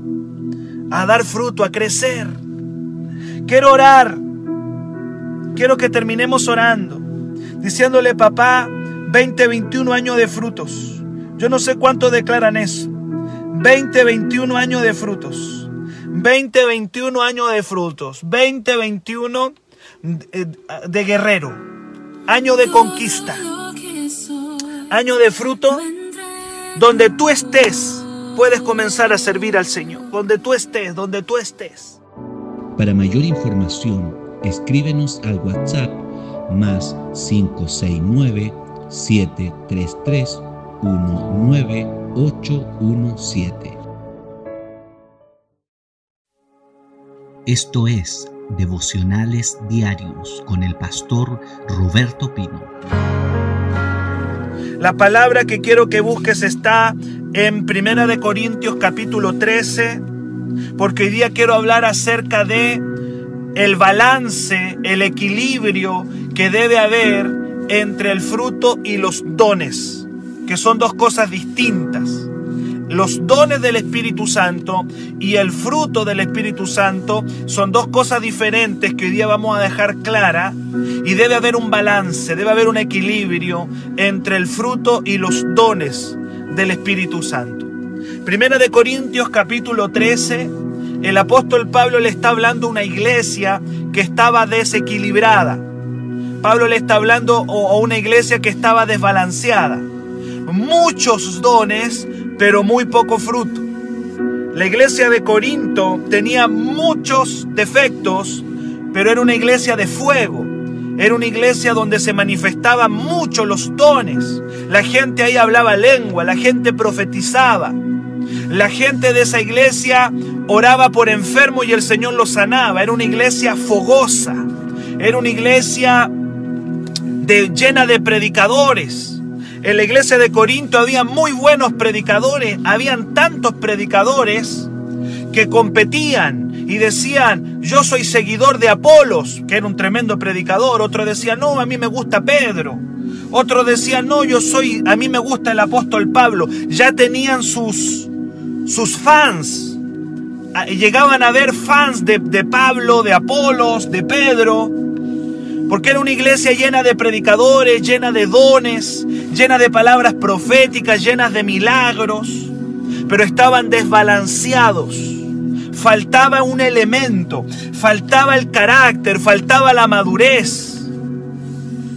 A dar fruto, a crecer. Quiero orar. quiero que terminemos orando, diciéndole, papá, 20, 21 años de frutos. Yo no sé cuánto declaran eso. 20, 21 años de frutos. 20, 21 años de frutos. 20, 21 de guerrero. Año de conquista. Año de fruto. Donde tú estés, puedes comenzar a servir al Señor. Donde tú estés, donde tú estés. Para mayor información, escríbenos al WhatsApp más 569 733 19817. Esto es Devocionales Diarios con el pastor Roberto Pino. La palabra que quiero que busques está en Primera de Corintios capítulo 13, porque hoy día quiero hablar acerca de el balance, el equilibrio que debe haber entre el fruto y los dones, que son dos cosas distintas. Los dones del Espíritu Santo y el fruto del Espíritu Santo son dos cosas diferentes que hoy día vamos a dejar clara y debe haber un balance, debe haber un equilibrio entre el fruto y los dones del Espíritu Santo. Primera de Corintios capítulo 13, el apóstol Pablo le está hablando a una iglesia que estaba desequilibrada. Pablo le está hablando a una iglesia que estaba desbalanceada. Muchos dones, pero muy poco fruto. La iglesia de Corinto tenía muchos defectos, pero era una iglesia de fuego. Era una iglesia donde se manifestaban mucho los dones. La gente ahí hablaba lengua, la gente profetizaba. La gente de esa iglesia oraba por enfermo y el Señor los sanaba. Era una iglesia fogosa. Era una iglesia de, llena de predicadores. En la iglesia de Corinto había muy buenos predicadores, habían tantos predicadores que competían y decían, yo soy seguidor de Apolos, que era un tremendo predicador. Otro decía, no, a mí me gusta Pedro. Otro decía, no, yo soy, a mí me gusta el apóstol Pablo. Ya tenían sus, sus fans. Ah, llegaban a ver fans de, de Pablo, de Apolos, de Pedro. Porque era una iglesia llena de predicadores, llena de dones, llena de palabras proféticas, llenas de milagros, pero estaban desbalanceados. Faltaba un elemento, faltaba el carácter, faltaba la madurez,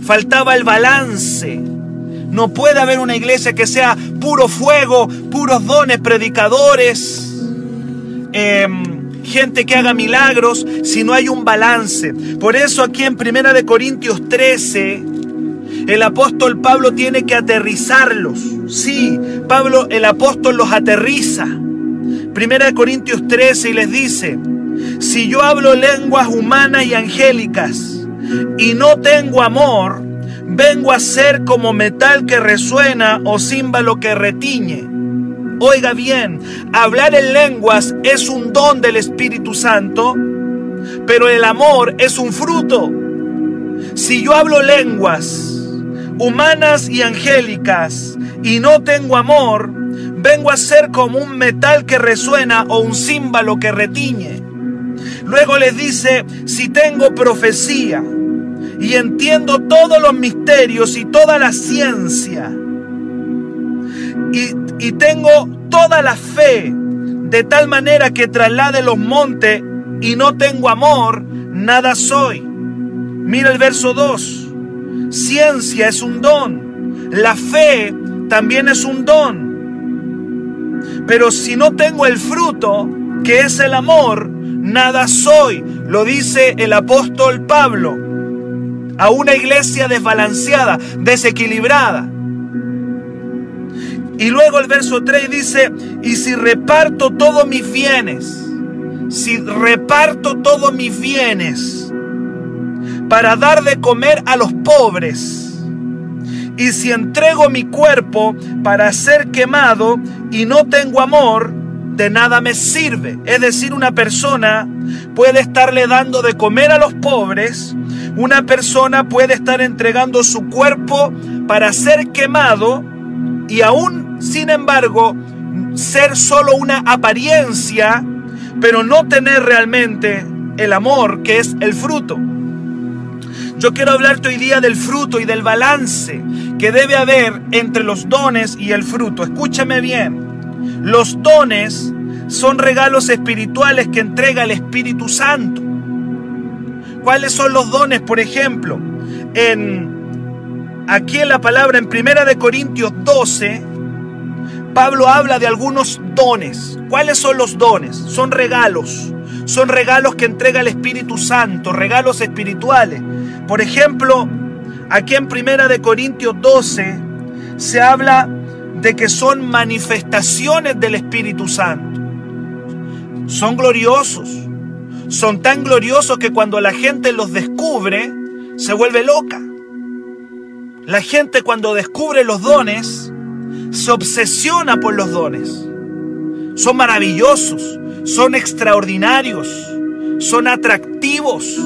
faltaba el balance. No puede haber una iglesia que sea puro fuego, puros dones, predicadores. Eh, gente que haga milagros si no hay un balance. Por eso aquí en Primera de Corintios 13 el apóstol Pablo tiene que aterrizarlos. Sí, Pablo el apóstol los aterriza. Primera de Corintios 13 y les dice, si yo hablo lenguas humanas y angélicas y no tengo amor, vengo a ser como metal que resuena o címbalo que retiñe. Oiga bien, hablar en lenguas es un don del Espíritu Santo, pero el amor es un fruto. Si yo hablo lenguas humanas y angélicas y no tengo amor, vengo a ser como un metal que resuena o un címbalo que retiñe. Luego les dice, si tengo profecía y entiendo todos los misterios y toda la ciencia, y y tengo toda la fe de tal manera que traslade los montes y no tengo amor, nada soy. Mira el verso 2. Ciencia es un don. La fe también es un don. Pero si no tengo el fruto, que es el amor, nada soy. Lo dice el apóstol Pablo a una iglesia desbalanceada, desequilibrada. Y luego el verso 3 dice, y si reparto todos mis bienes, si reparto todos mis bienes para dar de comer a los pobres, y si entrego mi cuerpo para ser quemado y no tengo amor, de nada me sirve. Es decir, una persona puede estarle dando de comer a los pobres, una persona puede estar entregando su cuerpo para ser quemado y aún, sin embargo, ser solo una apariencia, pero no tener realmente el amor que es el fruto. Yo quiero hablarte hoy día del fruto y del balance que debe haber entre los dones y el fruto. Escúchame bien. Los dones son regalos espirituales que entrega el Espíritu Santo. ¿Cuáles son los dones? Por ejemplo, en aquí en la palabra en Primera de Corintios 12, Pablo habla de algunos dones. ¿Cuáles son los dones? Son regalos. Son regalos que entrega el Espíritu Santo, regalos espirituales. Por ejemplo, aquí en Primera de Corintios 12 se habla de que son manifestaciones del Espíritu Santo. Son gloriosos. Son tan gloriosos que cuando la gente los descubre, se vuelve loca. La gente cuando descubre los dones, se obsesiona por los dones. Son maravillosos, son extraordinarios, son atractivos.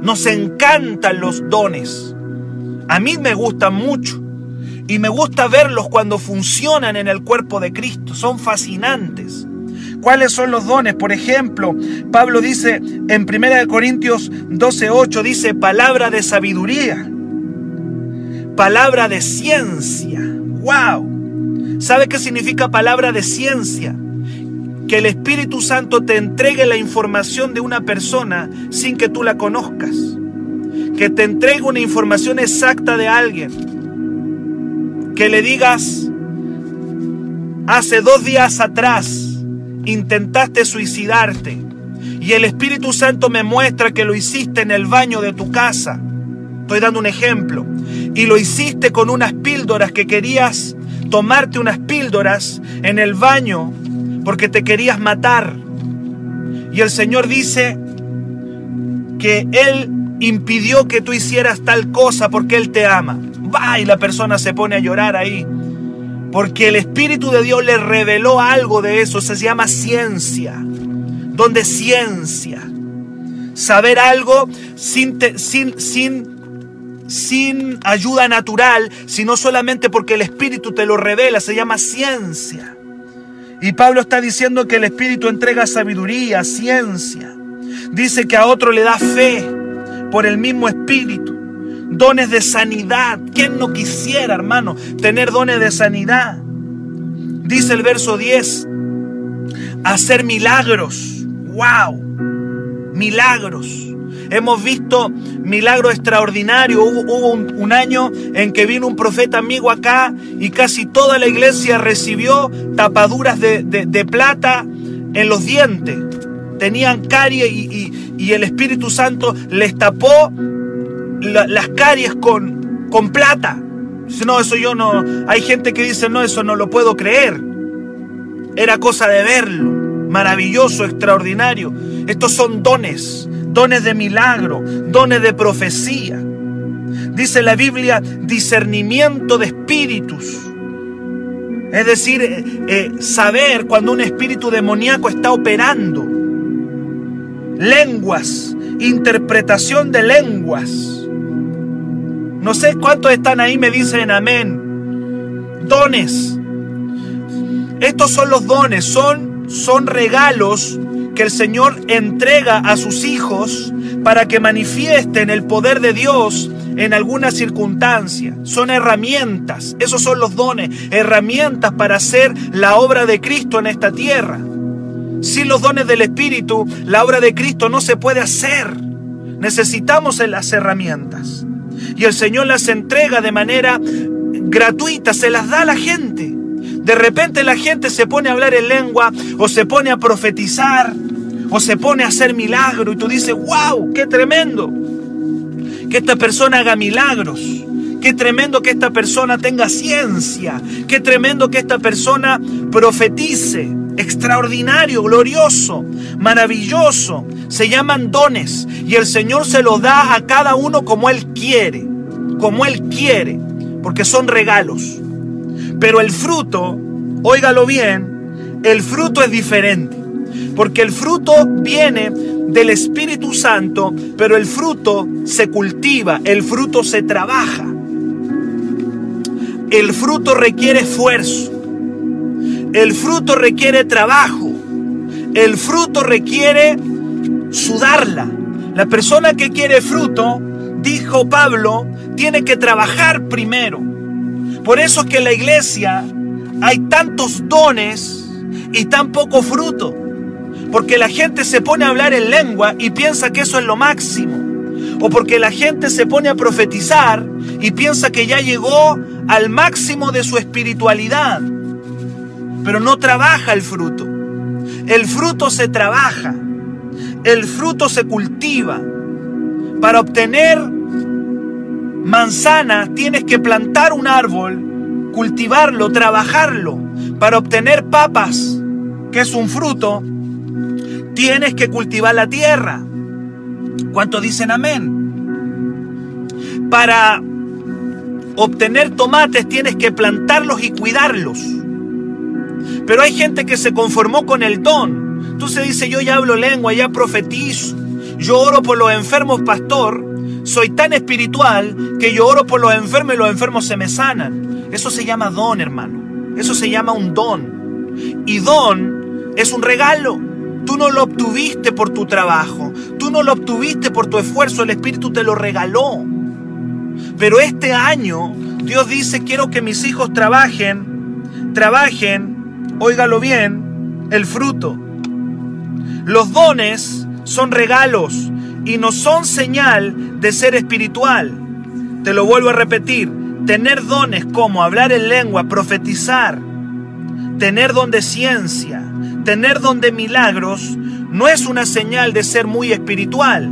Nos encantan los dones. A mí me gustan mucho y me gusta verlos cuando funcionan en el cuerpo de Cristo. Son fascinantes. ¿Cuáles son los dones? Por ejemplo, Pablo dice en 1 Corintios 12:8 dice palabra de sabiduría, palabra de ciencia. ¡Wow! ¿Sabe qué significa palabra de ciencia? Que el Espíritu Santo te entregue la información de una persona sin que tú la conozcas. Que te entregue una información exacta de alguien. Que le digas, hace dos días atrás, intentaste suicidarte y el Espíritu Santo me muestra que lo hiciste en el baño de tu casa. Estoy dando un ejemplo. Y lo hiciste con unas píldoras que querías tomarte unas píldoras en el baño porque te querías matar. Y el Señor dice que Él impidió que tú hicieras tal cosa porque Él te ama. Va y la persona se pone a llorar ahí. Porque el Espíritu de Dios le reveló algo de eso. Se llama ciencia. Donde ciencia. Saber algo sin, sin, sin, sin ayuda natural, sino solamente porque el Espíritu te lo revela. Se llama ciencia. Y Pablo está diciendo que el Espíritu entrega sabiduría, ciencia. Dice que a otro le da fe por el mismo Espíritu dones de sanidad. ¿Quién no quisiera, hermano, tener dones de sanidad? Dice el verso 10, hacer milagros. ¡Wow! Milagros. Hemos visto milagros extraordinarios. Hubo, un, año en que vino un profeta amigo acá y casi toda la iglesia recibió tapaduras de, plata en los dientes. Tenían caries y, y el Espíritu Santo les tapó las caries con, con plata. no, eso yo no. Hay gente que dice, no, eso no lo puedo creer. Era cosa de verlo. Maravilloso, extraordinario. Estos son dones, dones de milagro, dones de profecía. Dice la Biblia, discernimiento de espíritus. Es decir, eh, eh, saber cuando un espíritu demoníaco está operando. Lenguas, interpretación de lenguas no sé cuántos están ahí, me dicen amén. Dones. Estos son los dones, son, son regalos que el Señor entrega a sus hijos para que manifiesten el poder de Dios en alguna circunstancia. Son herramientas, esos son los dones, herramientas para hacer la obra de Cristo en esta tierra. Sin los dones del Espíritu, la obra de Cristo no se puede hacer. Necesitamos las herramientas y el Señor las entrega de manera gratuita, se las da a la gente. De repente la gente se pone a hablar en lengua o se pone a profetizar o se pone a hacer milagros y tú dices, wow, qué tremendo que esta persona haga milagros. Qué tremendo que esta persona tenga ciencia. Qué tremendo que esta persona profetice. Extraordinario, glorioso, maravilloso. Se llaman dones y el Señor se los da a cada uno como Él quiere. Como Él quiere. Porque son regalos. Pero el fruto, óigalo bien, el fruto es diferente. Porque el fruto viene del Espíritu Santo, pero el fruto se cultiva, el fruto se trabaja. El fruto requiere esfuerzo. El fruto requiere trabajo. El fruto requiere sudarla. La persona que quiere fruto dijo Pablo, tiene que trabajar primero. Por eso es que en la iglesia hay tantos dones y tan poco fruto. Porque la gente se pone a hablar en lengua y piensa que eso es lo máximo. O porque la gente se pone a profetizar y piensa que ya llegó al máximo de su espiritualidad. Pero no trabaja el fruto. El fruto se trabaja. El fruto se cultiva. Para obtener manzanas tienes que plantar un árbol, cultivarlo, trabajarlo. Para obtener papas, que es un fruto, tienes que cultivar la tierra. ¿Cuántos dicen amén? Para obtener tomates tienes que plantarlos y cuidarlos. Pero hay gente que se conformó con el don. Entonces dice, yo ya hablo lengua, ya profetizo. Yo oro por los enfermos, pastor. Soy tan espiritual que yo oro por los enfermos y los enfermos se me sanan. Eso se llama don, hermano. Eso se llama un don. Y don es un regalo. Tú no lo obtuviste por tu trabajo. Tú no lo obtuviste por tu esfuerzo. El Espíritu te lo regaló. Pero este año Dios dice, quiero que mis hijos trabajen, trabajen, óigalo bien, el fruto. Los dones son regalos y no son señal de ser espiritual. Te lo vuelvo a repetir, tener dones como hablar en lengua, profetizar, tener don de ciencia, tener don de milagros, no es una señal de ser muy espiritual.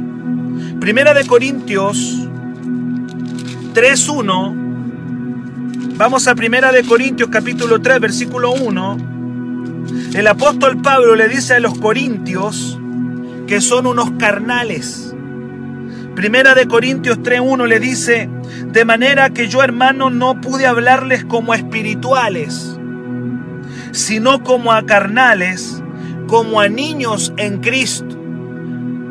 Primera de Corintios 3.1, vamos a Primera de Corintios capítulo 3, versículo 1. El apóstol Pablo le dice a los corintios que son unos carnales. Primera de Corintios 3.1 le dice, de manera que yo hermano no pude hablarles como espirituales, sino como a carnales, como a niños en Cristo.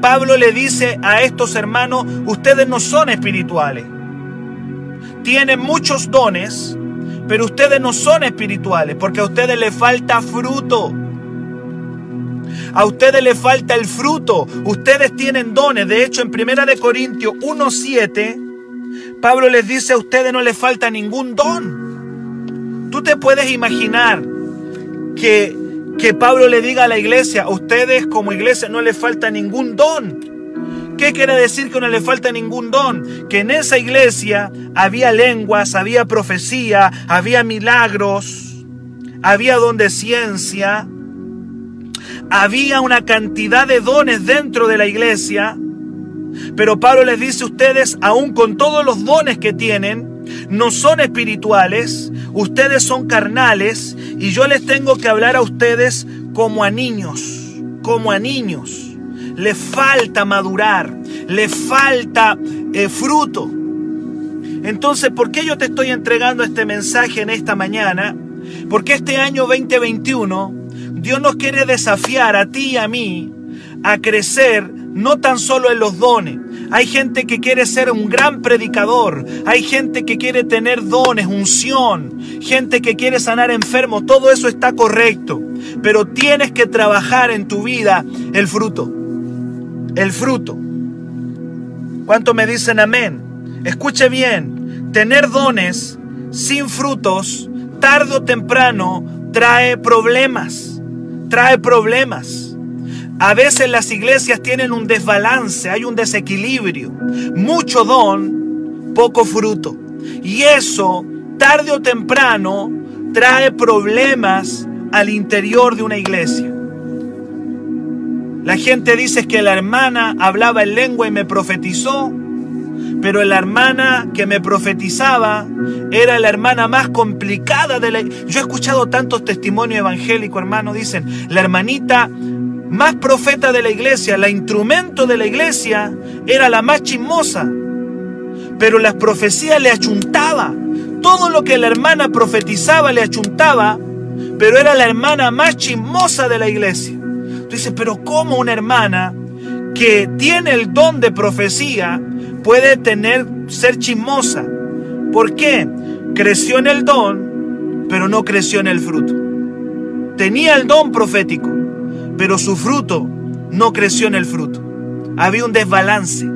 Pablo le dice a estos hermanos, ustedes no son espirituales tienen muchos dones, pero ustedes no son espirituales porque a ustedes les falta fruto. A ustedes les falta el fruto. Ustedes tienen dones. De hecho, en 1 de Corintios 1.7, Pablo les dice a ustedes no les falta ningún don. Tú te puedes imaginar que, que Pablo le diga a la iglesia, a ustedes como iglesia no les falta ningún don. ¿Qué quiere decir que no le falta ningún don? Que en esa iglesia había lenguas, había profecía, había milagros, había don de ciencia, había una cantidad de dones dentro de la iglesia. Pero Pablo les dice a ustedes, aún con todos los dones que tienen, no son espirituales, ustedes son carnales y yo les tengo que hablar a ustedes como a niños, como a niños le falta madurar, le falta eh, fruto. Entonces, ¿por qué yo te estoy entregando este mensaje en esta mañana? Porque este año 2021 Dios nos quiere desafiar a ti y a mí a crecer no tan solo en los dones. Hay gente que quiere ser un gran predicador, hay gente que quiere tener dones, unción, gente que quiere sanar enfermos, todo eso está correcto, pero tienes que trabajar en tu vida el fruto el fruto. ¿Cuánto me dicen amén? Escuche bien, tener dones sin frutos, tarde o temprano, trae problemas, trae problemas. A veces las iglesias tienen un desbalance, hay un desequilibrio, mucho don, poco fruto. Y eso, tarde o temprano, trae problemas al interior de una iglesia. La gente dice que la hermana hablaba en lengua y me profetizó, pero la hermana que me profetizaba era la hermana más complicada de la... Yo he escuchado tantos testimonios evangélicos, hermano, dicen, la hermanita más profeta de la iglesia, la instrumento de la iglesia, era la más chismosa, pero las profecías le achuntaba. Todo lo que la hermana profetizaba le achuntaba, pero era la hermana más chismosa de la iglesia. Dice, pero ¿cómo una hermana que tiene el don de profecía puede tener, ser chismosa? ¿Por qué? Creció en el don, pero no creció en el fruto. Tenía el don profético, pero su fruto no creció en el fruto. Había un desbalance.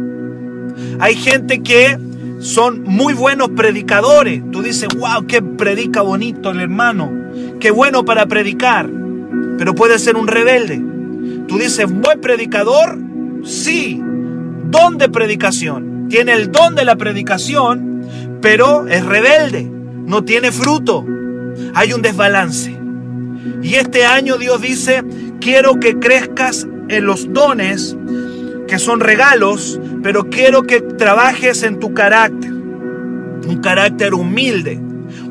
Hay gente que son muy buenos predicadores. Tú dices, wow, qué predica bonito el hermano. Qué bueno para predicar. Pero puede ser un rebelde. Tú dices, buen predicador. Sí. Don de predicación. Tiene el don de la predicación, pero es rebelde. No tiene fruto. Hay un desbalance. Y este año Dios dice, quiero que crezcas en los dones que son regalos, pero quiero que trabajes en tu carácter. Un carácter humilde,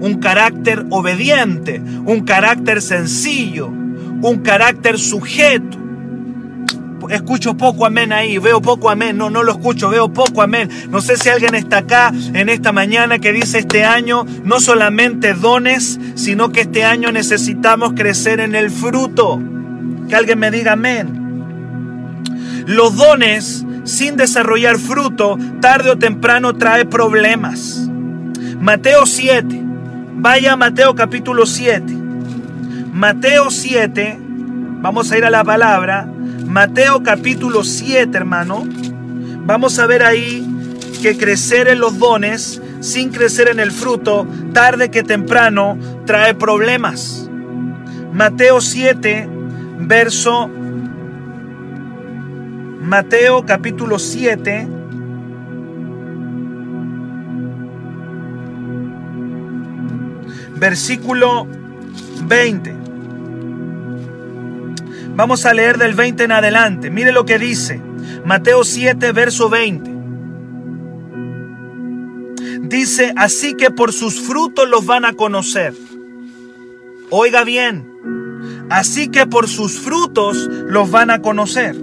un carácter obediente, un carácter sencillo, un carácter sujeto. Escucho poco amén ahí, veo poco amén, no, no lo escucho, veo poco amén. No sé si alguien está acá en esta mañana que dice este año no solamente dones, sino que este año necesitamos crecer en el fruto. Que alguien me diga amén. Los dones sin desarrollar fruto, tarde o temprano trae problemas. Mateo 7. Vaya a Mateo capítulo 7. Mateo 7. Vamos a ir a la palabra. Mateo capítulo 7, hermano. Vamos a ver ahí que crecer en los dones sin crecer en el fruto, tarde que temprano, trae problemas. Mateo 7, verso Mateo capítulo 7. Versículo 20. Vamos a leer del 20 en adelante. Mire lo que dice. Mateo 7, verso 20. Dice, así que por sus frutos los van a conocer. Oiga bien, así que por sus frutos los van a conocer.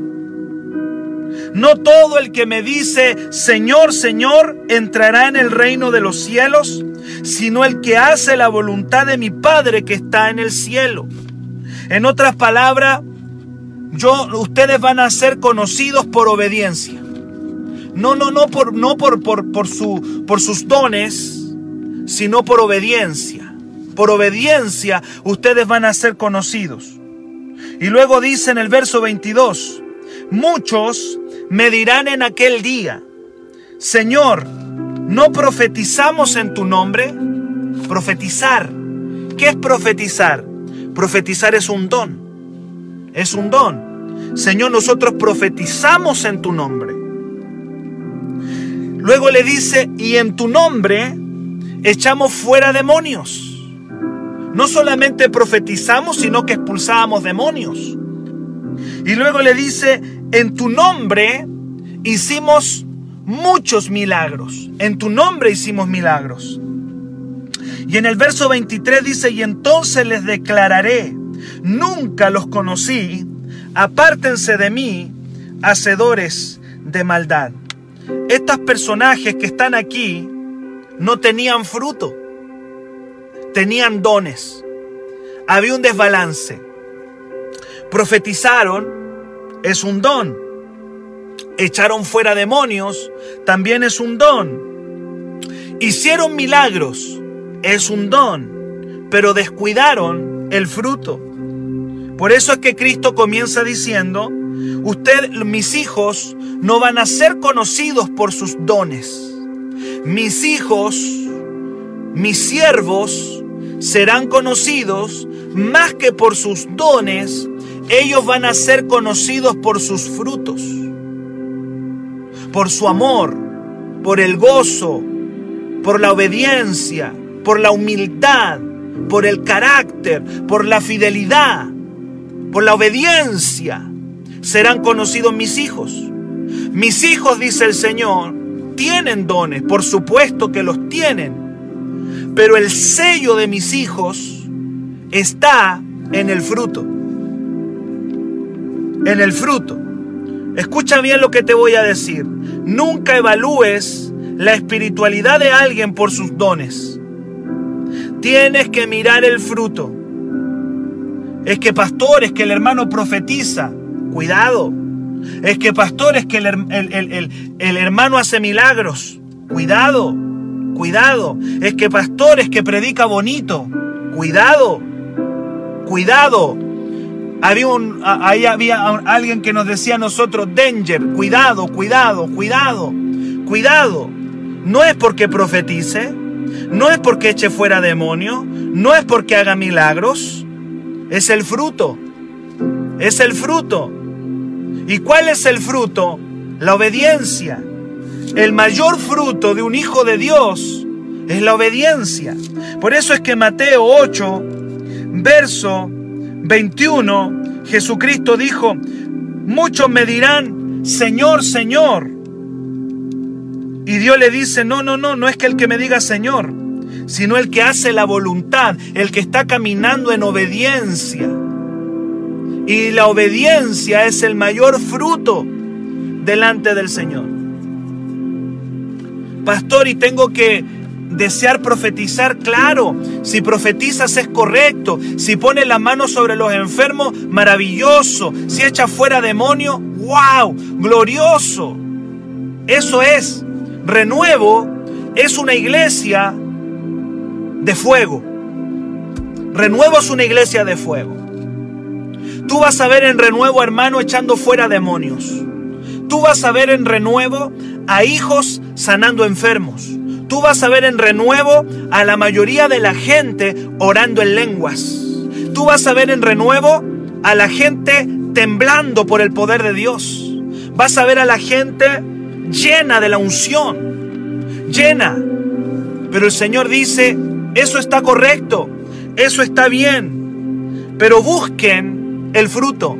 No todo el que me dice, Señor, Señor, entrará en el reino de los cielos, sino el que hace la voluntad de mi Padre que está en el cielo. En otras palabras, yo, ustedes van a ser conocidos por obediencia. No, no, no por, no por, por, por, su, por sus dones, sino por obediencia. Por obediencia ustedes van a ser conocidos. Y luego dice en el verso 22, muchos me dirán en aquel día, Señor, ¿no profetizamos en tu nombre? Profetizar. ¿Qué es profetizar? Profetizar es un don. Es un don. Señor, nosotros profetizamos en tu nombre. Luego le dice, y en tu nombre echamos fuera demonios. No solamente profetizamos, sino que expulsábamos demonios. Y luego le dice, en tu nombre hicimos muchos milagros. En tu nombre hicimos milagros. Y en el verso 23 dice, y entonces les declararé, nunca los conocí, apártense de mí, hacedores de maldad. Estos personajes que están aquí no tenían fruto, tenían dones. Había un desbalance. Profetizaron, es un don. Echaron fuera demonios, también es un don. Hicieron milagros, es un don, pero descuidaron el fruto. Por eso es que Cristo comienza diciendo, usted, mis hijos, no van a ser conocidos por sus dones. Mis hijos, mis siervos, serán conocidos más que por sus dones, ellos van a ser conocidos por sus frutos, por su amor, por el gozo, por la obediencia, por la humildad, por el carácter, por la fidelidad, por la obediencia. Serán conocidos mis hijos. Mis hijos, dice el Señor, tienen dones, por supuesto que los tienen, pero el sello de mis hijos está en el fruto en el fruto. Escucha bien lo que te voy a decir. Nunca evalúes la espiritualidad de alguien por sus dones. Tienes que mirar el fruto. Es que pastores, que el hermano profetiza. Cuidado. Es que pastores, que el, el hermano hace milagros. Cuidado. Cuidado. Es que pastores, que predica bonito. Cuidado. Cuidado. Había un, ahí había alguien que nos decía a nosotros, danger, cuidado, cuidado, cuidado. cuidado, no es porque profetice, no es porque eche fuera demonio, no es porque haga milagros, es el fruto, es el fruto. ¿Y cuál es el fruto? La obediencia. El mayor fruto de un hijo de Dios es la obediencia. Por eso es que Mateo 8, verso 21, Jesucristo dijo, muchos me dirán, Señor, Señor. Y Dios le dice, no, no, no, no es que el que me diga Señor, sino el que hace la voluntad, el que está caminando en obediencia. Y la obediencia es el mayor fruto delante del Señor. Pastor, y tengo que desear profetizar, claro. Si profetizas es correcto. Si pone la mano sobre los enfermos, maravilloso. Si echa fuera demonio, wow, glorioso. Eso es. Renuevo es una iglesia de fuego. Renuevo es una iglesia de fuego. Tú vas a ver en renuevo, hermano, echando fuera demonios. Tú vas a ver en renuevo a hijos sanando enfermos. Tú vas a ver en renuevo a la mayoría de la gente orando en lenguas. Tú vas a ver en renuevo a la gente temblando por el poder de Dios. Vas a ver a la gente llena de la unción. Llena. Pero el Señor dice, eso está correcto. Eso está bien. Pero busquen el fruto.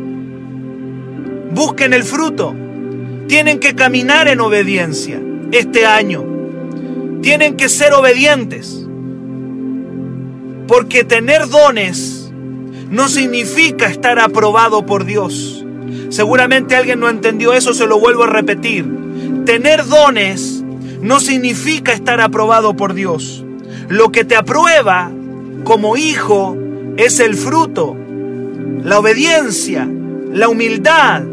Busquen el fruto. Tienen que caminar en obediencia este año. Tienen que ser obedientes. Porque tener dones no significa estar aprobado por Dios. Seguramente alguien no entendió eso, se lo vuelvo a repetir. Tener dones no significa estar aprobado por Dios. Lo que te aprueba como hijo es el fruto, la obediencia, la humildad,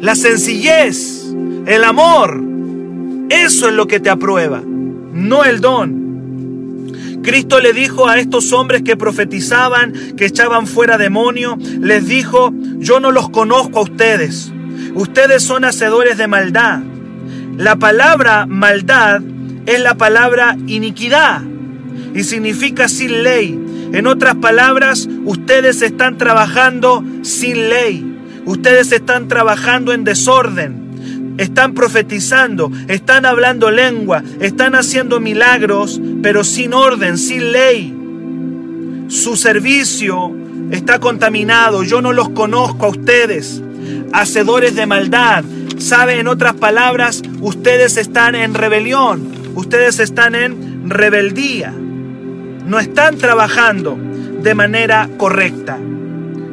la sencillez, el amor. Eso es lo que te aprueba, no el don. Cristo le dijo a estos hombres que profetizaban, que echaban fuera demonio, les dijo, yo no los conozco a ustedes. Ustedes son hacedores de maldad. La palabra maldad es la palabra iniquidad y significa sin ley. En otras palabras, ustedes están trabajando sin ley. Ustedes están trabajando en desorden. Están profetizando, están hablando lengua, están haciendo milagros, pero sin orden, sin ley. Su servicio está contaminado. Yo no los conozco a ustedes. Hacedores de maldad. ¿Sabe? En otras palabras, ustedes están en rebelión. Ustedes están en rebeldía. No están trabajando de manera correcta.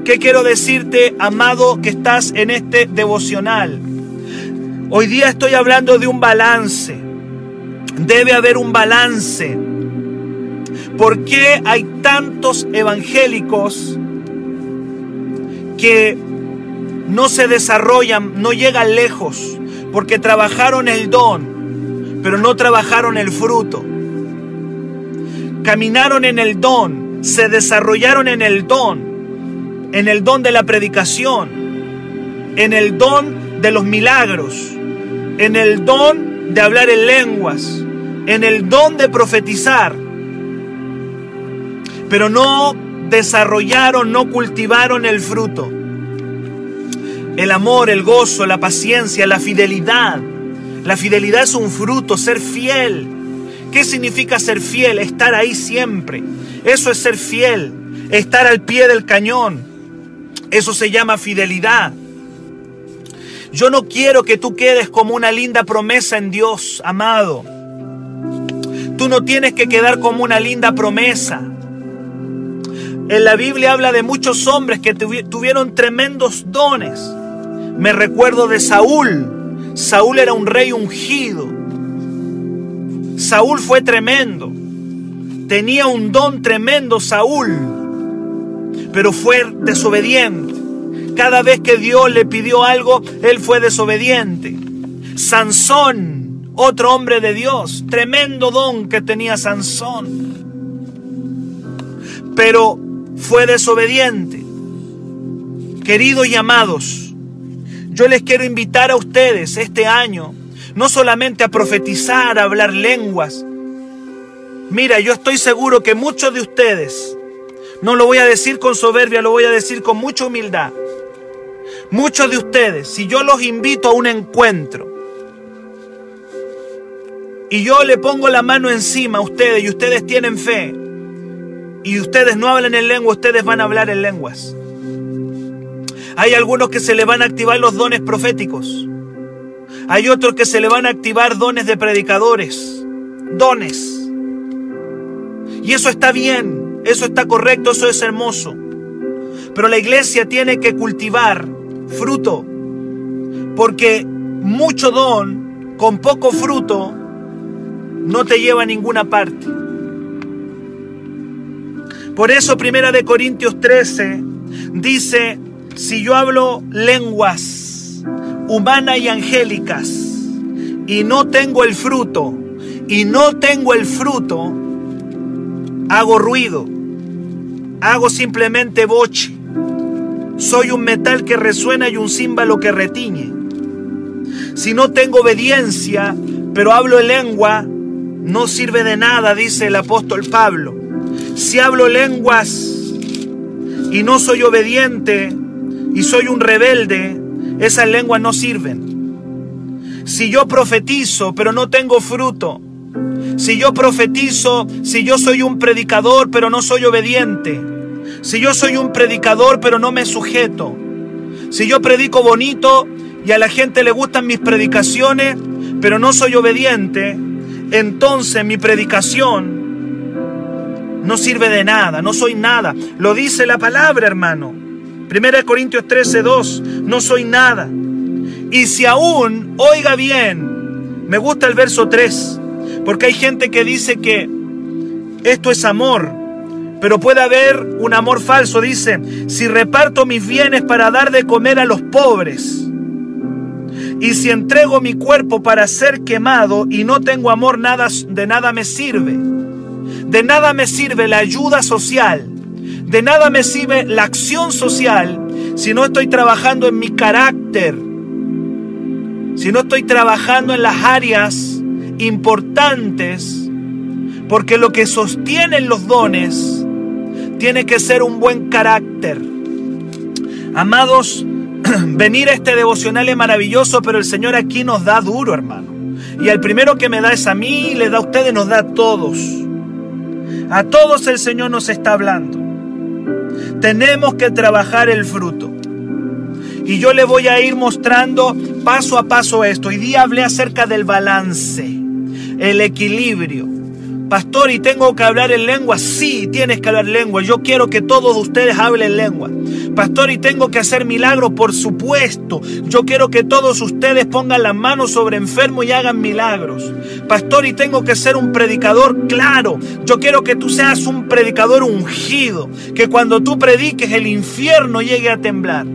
¿Qué quiero decirte, amado, que estás en este devocional? Hoy día estoy hablando de un balance. Debe haber un balance. ¿Por qué hay tantos evangélicos que no se desarrollan, no llegan lejos? Porque trabajaron el don, pero no trabajaron el fruto. Caminaron en el don, se desarrollaron en el don, en el don de la predicación, en el don de los milagros, en el don de hablar en lenguas, en el don de profetizar, pero no desarrollaron, no cultivaron el fruto. El amor, el gozo, la paciencia, la fidelidad. La fidelidad es un fruto, ser fiel. ¿Qué significa ser fiel? Estar ahí siempre. Eso es ser fiel, estar al pie del cañón. Eso se llama fidelidad. Yo no quiero que tú quedes como una linda promesa en Dios, amado. Tú no tienes que quedar como una linda promesa. En la Biblia habla de muchos hombres que tuvieron tremendos dones. Me recuerdo de Saúl. Saúl era un rey ungido. Saúl fue tremendo. Tenía un don tremendo Saúl pero fue desobediente. Cada vez que Dios le pidió algo, él fue desobediente. Sansón, otro hombre de Dios, tremendo don que tenía Sansón, pero fue desobediente. Queridos y amados, yo les quiero invitar a ustedes este año, no solamente a profetizar, a hablar lenguas. Mira, yo estoy seguro que muchos de ustedes, no lo voy a decir con soberbia, lo voy a decir con mucha humildad. Muchos de ustedes, si yo los invito a un encuentro y yo le pongo la mano encima a ustedes y ustedes tienen fe y ustedes no hablan en lengua, ustedes van a hablar en lenguas. Hay algunos que se le van a activar los dones proféticos. Hay otros que se le van a activar dones de predicadores. Dones. Y eso está bien, eso está correcto, eso es hermoso. Pero la iglesia tiene que cultivar fruto. Porque mucho don con poco fruto no te lleva a ninguna parte. Por eso Primera de Corintios 13 dice, si yo hablo lenguas humanas y angélicas y no tengo el fruto, y no tengo el fruto, hago ruido, hago simplemente boche. Soy un metal que resuena y un címbalo que retiñe. Si no tengo obediencia, pero hablo en lengua, no sirve de nada, dice el apóstol Pablo. Si hablo lenguas y no soy obediente y soy un rebelde, esas lenguas no sirven. Si yo profetizo, pero no tengo fruto, si yo profetizo, si yo soy un predicador, pero no soy obediente, si yo soy un predicador pero no me sujeto, si yo predico bonito y a la gente le gustan mis predicaciones pero no soy obediente, entonces mi predicación no sirve de nada, no soy nada. Lo dice la palabra, hermano. 1 Corintios 13, 2, no soy nada. Y si aún, oiga bien, me gusta el verso 3, porque hay gente que dice que esto es amor, pero puede haber un amor falso. Dice, si reparto mis bienes para dar de comer a los pobres, y si entrego mi cuerpo para ser quemado y no tengo amor, nada, de nada me sirve. De nada me sirve la ayuda social. De nada me sirve la acción social si no estoy trabajando en mi carácter. Si no estoy trabajando en las áreas importantes. Porque lo que sostienen los dones tiene que ser un buen carácter. Amados, venir a este devocional es maravilloso, pero el Señor aquí nos da duro, hermano. Y el primero que me da es a mí, le da a ustedes, nos da a todos. A todos el Señor nos está hablando. Tenemos que trabajar el fruto. Y yo le voy a ir mostrando paso a paso esto. Hoy día hablé acerca del balance, el equilibrio. Pastor, ¿y tengo que hablar en lengua? Sí, tienes que hablar lengua. Yo quiero que todos ustedes hablen lengua. Pastor, ¿y tengo que hacer milagros? Por supuesto. Yo quiero que todos ustedes pongan las manos sobre enfermos y hagan milagros. Pastor, ¿y tengo que ser un predicador? Claro. Yo quiero que tú seas un predicador ungido. Que cuando tú prediques el infierno llegue a temblar.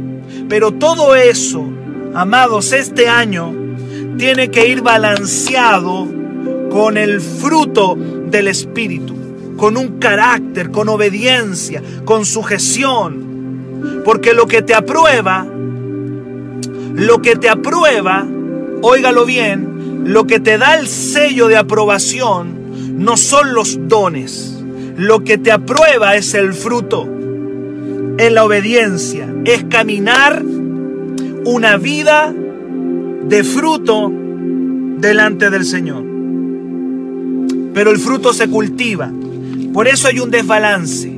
Pero todo eso, amados, este año tiene que ir balanceado con el fruto del Espíritu, con un carácter, con obediencia, con sujeción. Porque lo que te aprueba, lo que te aprueba, óigalo bien, lo que te da el sello de aprobación no son los dones. Lo que te aprueba es el fruto, es la obediencia, es caminar una vida de fruto delante del Señor pero el fruto se cultiva. Por eso hay un desbalance.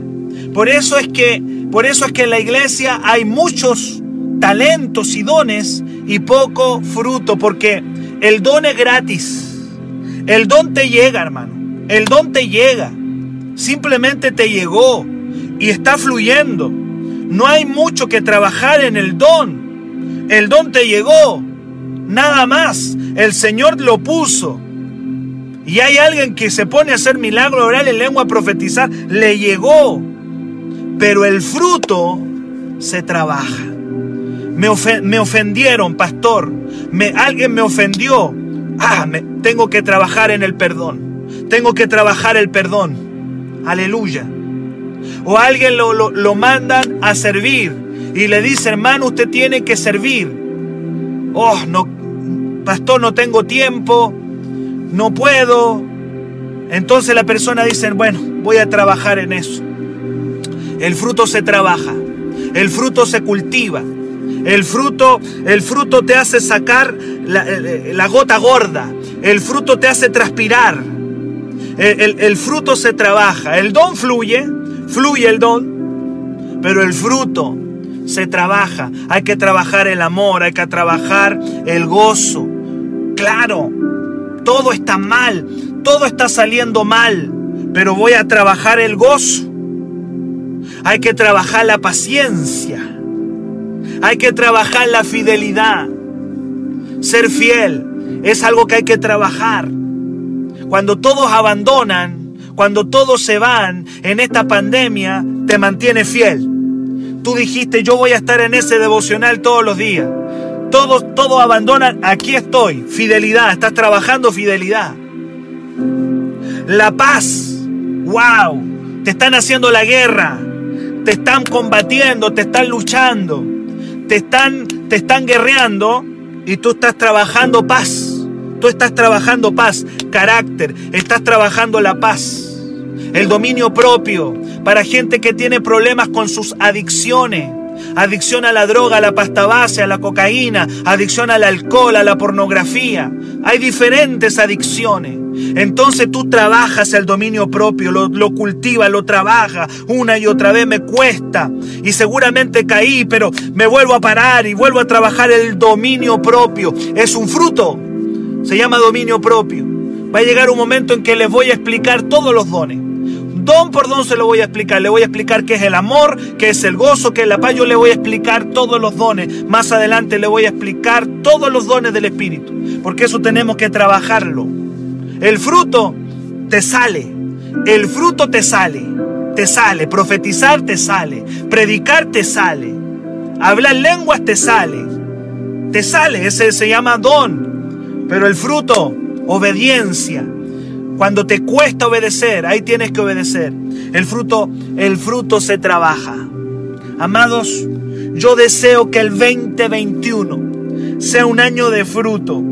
Por eso es que, por eso es que en la iglesia hay muchos talentos y dones y poco fruto, porque el don es gratis. El don te llega, hermano. El don te llega. Simplemente te llegó y está fluyendo. No hay mucho que trabajar en el don. El don te llegó. Nada más. El Señor lo puso. Y hay alguien que se pone a hacer milagro, orar en lengua, profetizar, le llegó. Pero el fruto se trabaja. Me, ofendieron, pastor. Me, alguien me ofendió. Ah, me, tengo que trabajar en el perdón. Tengo que trabajar el perdón. Aleluya. O alguien lo, lo, mandan a servir y le dice, hermano, usted tiene que servir. Oh, no, pastor, no tengo tiempo, no puedo. Entonces la persona dice, bueno, voy a trabajar en eso. El fruto se trabaja, el fruto se cultiva, el fruto, el fruto te hace sacar la, eh, la gota gorda, el fruto te hace transpirar, el, fruto se trabaja, el don fluye, fluye el don, pero el fruto se trabaja. Hay que trabajar el amor, hay que trabajar el gozo. Claro, todo está mal, todo está saliendo mal, pero voy a trabajar el gozo. Hay que trabajar la paciencia. Hay que trabajar la fidelidad. Ser fiel es algo que hay que trabajar. Cuando todos abandonan, cuando todos se van en esta pandemia, te mantiene fiel. Tú dijiste, yo voy a estar en ese devocional todos los días. Todos, todos abandonan, aquí estoy. Fidelidad, estás trabajando fidelidad. La paz, wow, te están haciendo la guerra, te están combatiendo, te están luchando, te están, te están guerreando y tú estás trabajando paz. Tú estás trabajando paz, carácter, estás trabajando la paz, el dominio propio para gente que tiene problemas con sus adicciones. Adicción a la droga, a la pasta base, a la cocaína, adicción al alcohol, a la pornografía. Hay diferentes adicciones. Entonces tú trabajas el dominio propio, lo, lo cultivas, lo trabajas una y otra vez, me cuesta. Y seguramente caí, pero me vuelvo a parar y vuelvo a trabajar el dominio propio. Es un fruto, se llama dominio propio. Va a llegar un momento en que les voy a explicar todos los dones. Don por don se lo voy a explicar. Le voy a explicar qué es el amor, qué es el gozo, qué es la paz. Yo le voy a explicar todos los dones. Más adelante le voy a explicar todos los dones del Espíritu. Porque eso tenemos que trabajarlo. El fruto te sale. El fruto te sale. Te sale. Profetizar te sale. Predicar te sale. Hablar lenguas te sale. Te sale. Ese se llama don. Pero el fruto, obediencia. Cuando te cuesta obedecer, ahí tienes que obedecer. El fruto, el fruto se trabaja. Amados, yo deseo que el 2021 sea un año de fruto,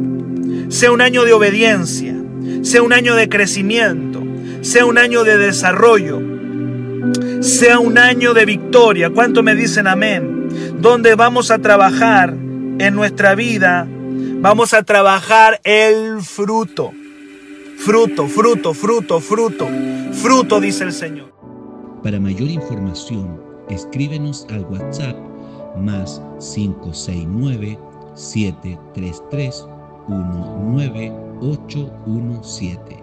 sea un año de obediencia, sea un año de crecimiento, sea un año de desarrollo, sea un año de victoria. ¿Cuánto me dicen amén? Donde vamos a trabajar en nuestra vida, vamos a trabajar el fruto. Fruto, fruto, fruto, fruto, fruto, dice el Señor. Para mayor información, escríbenos al WhatsApp más 569 733 19817.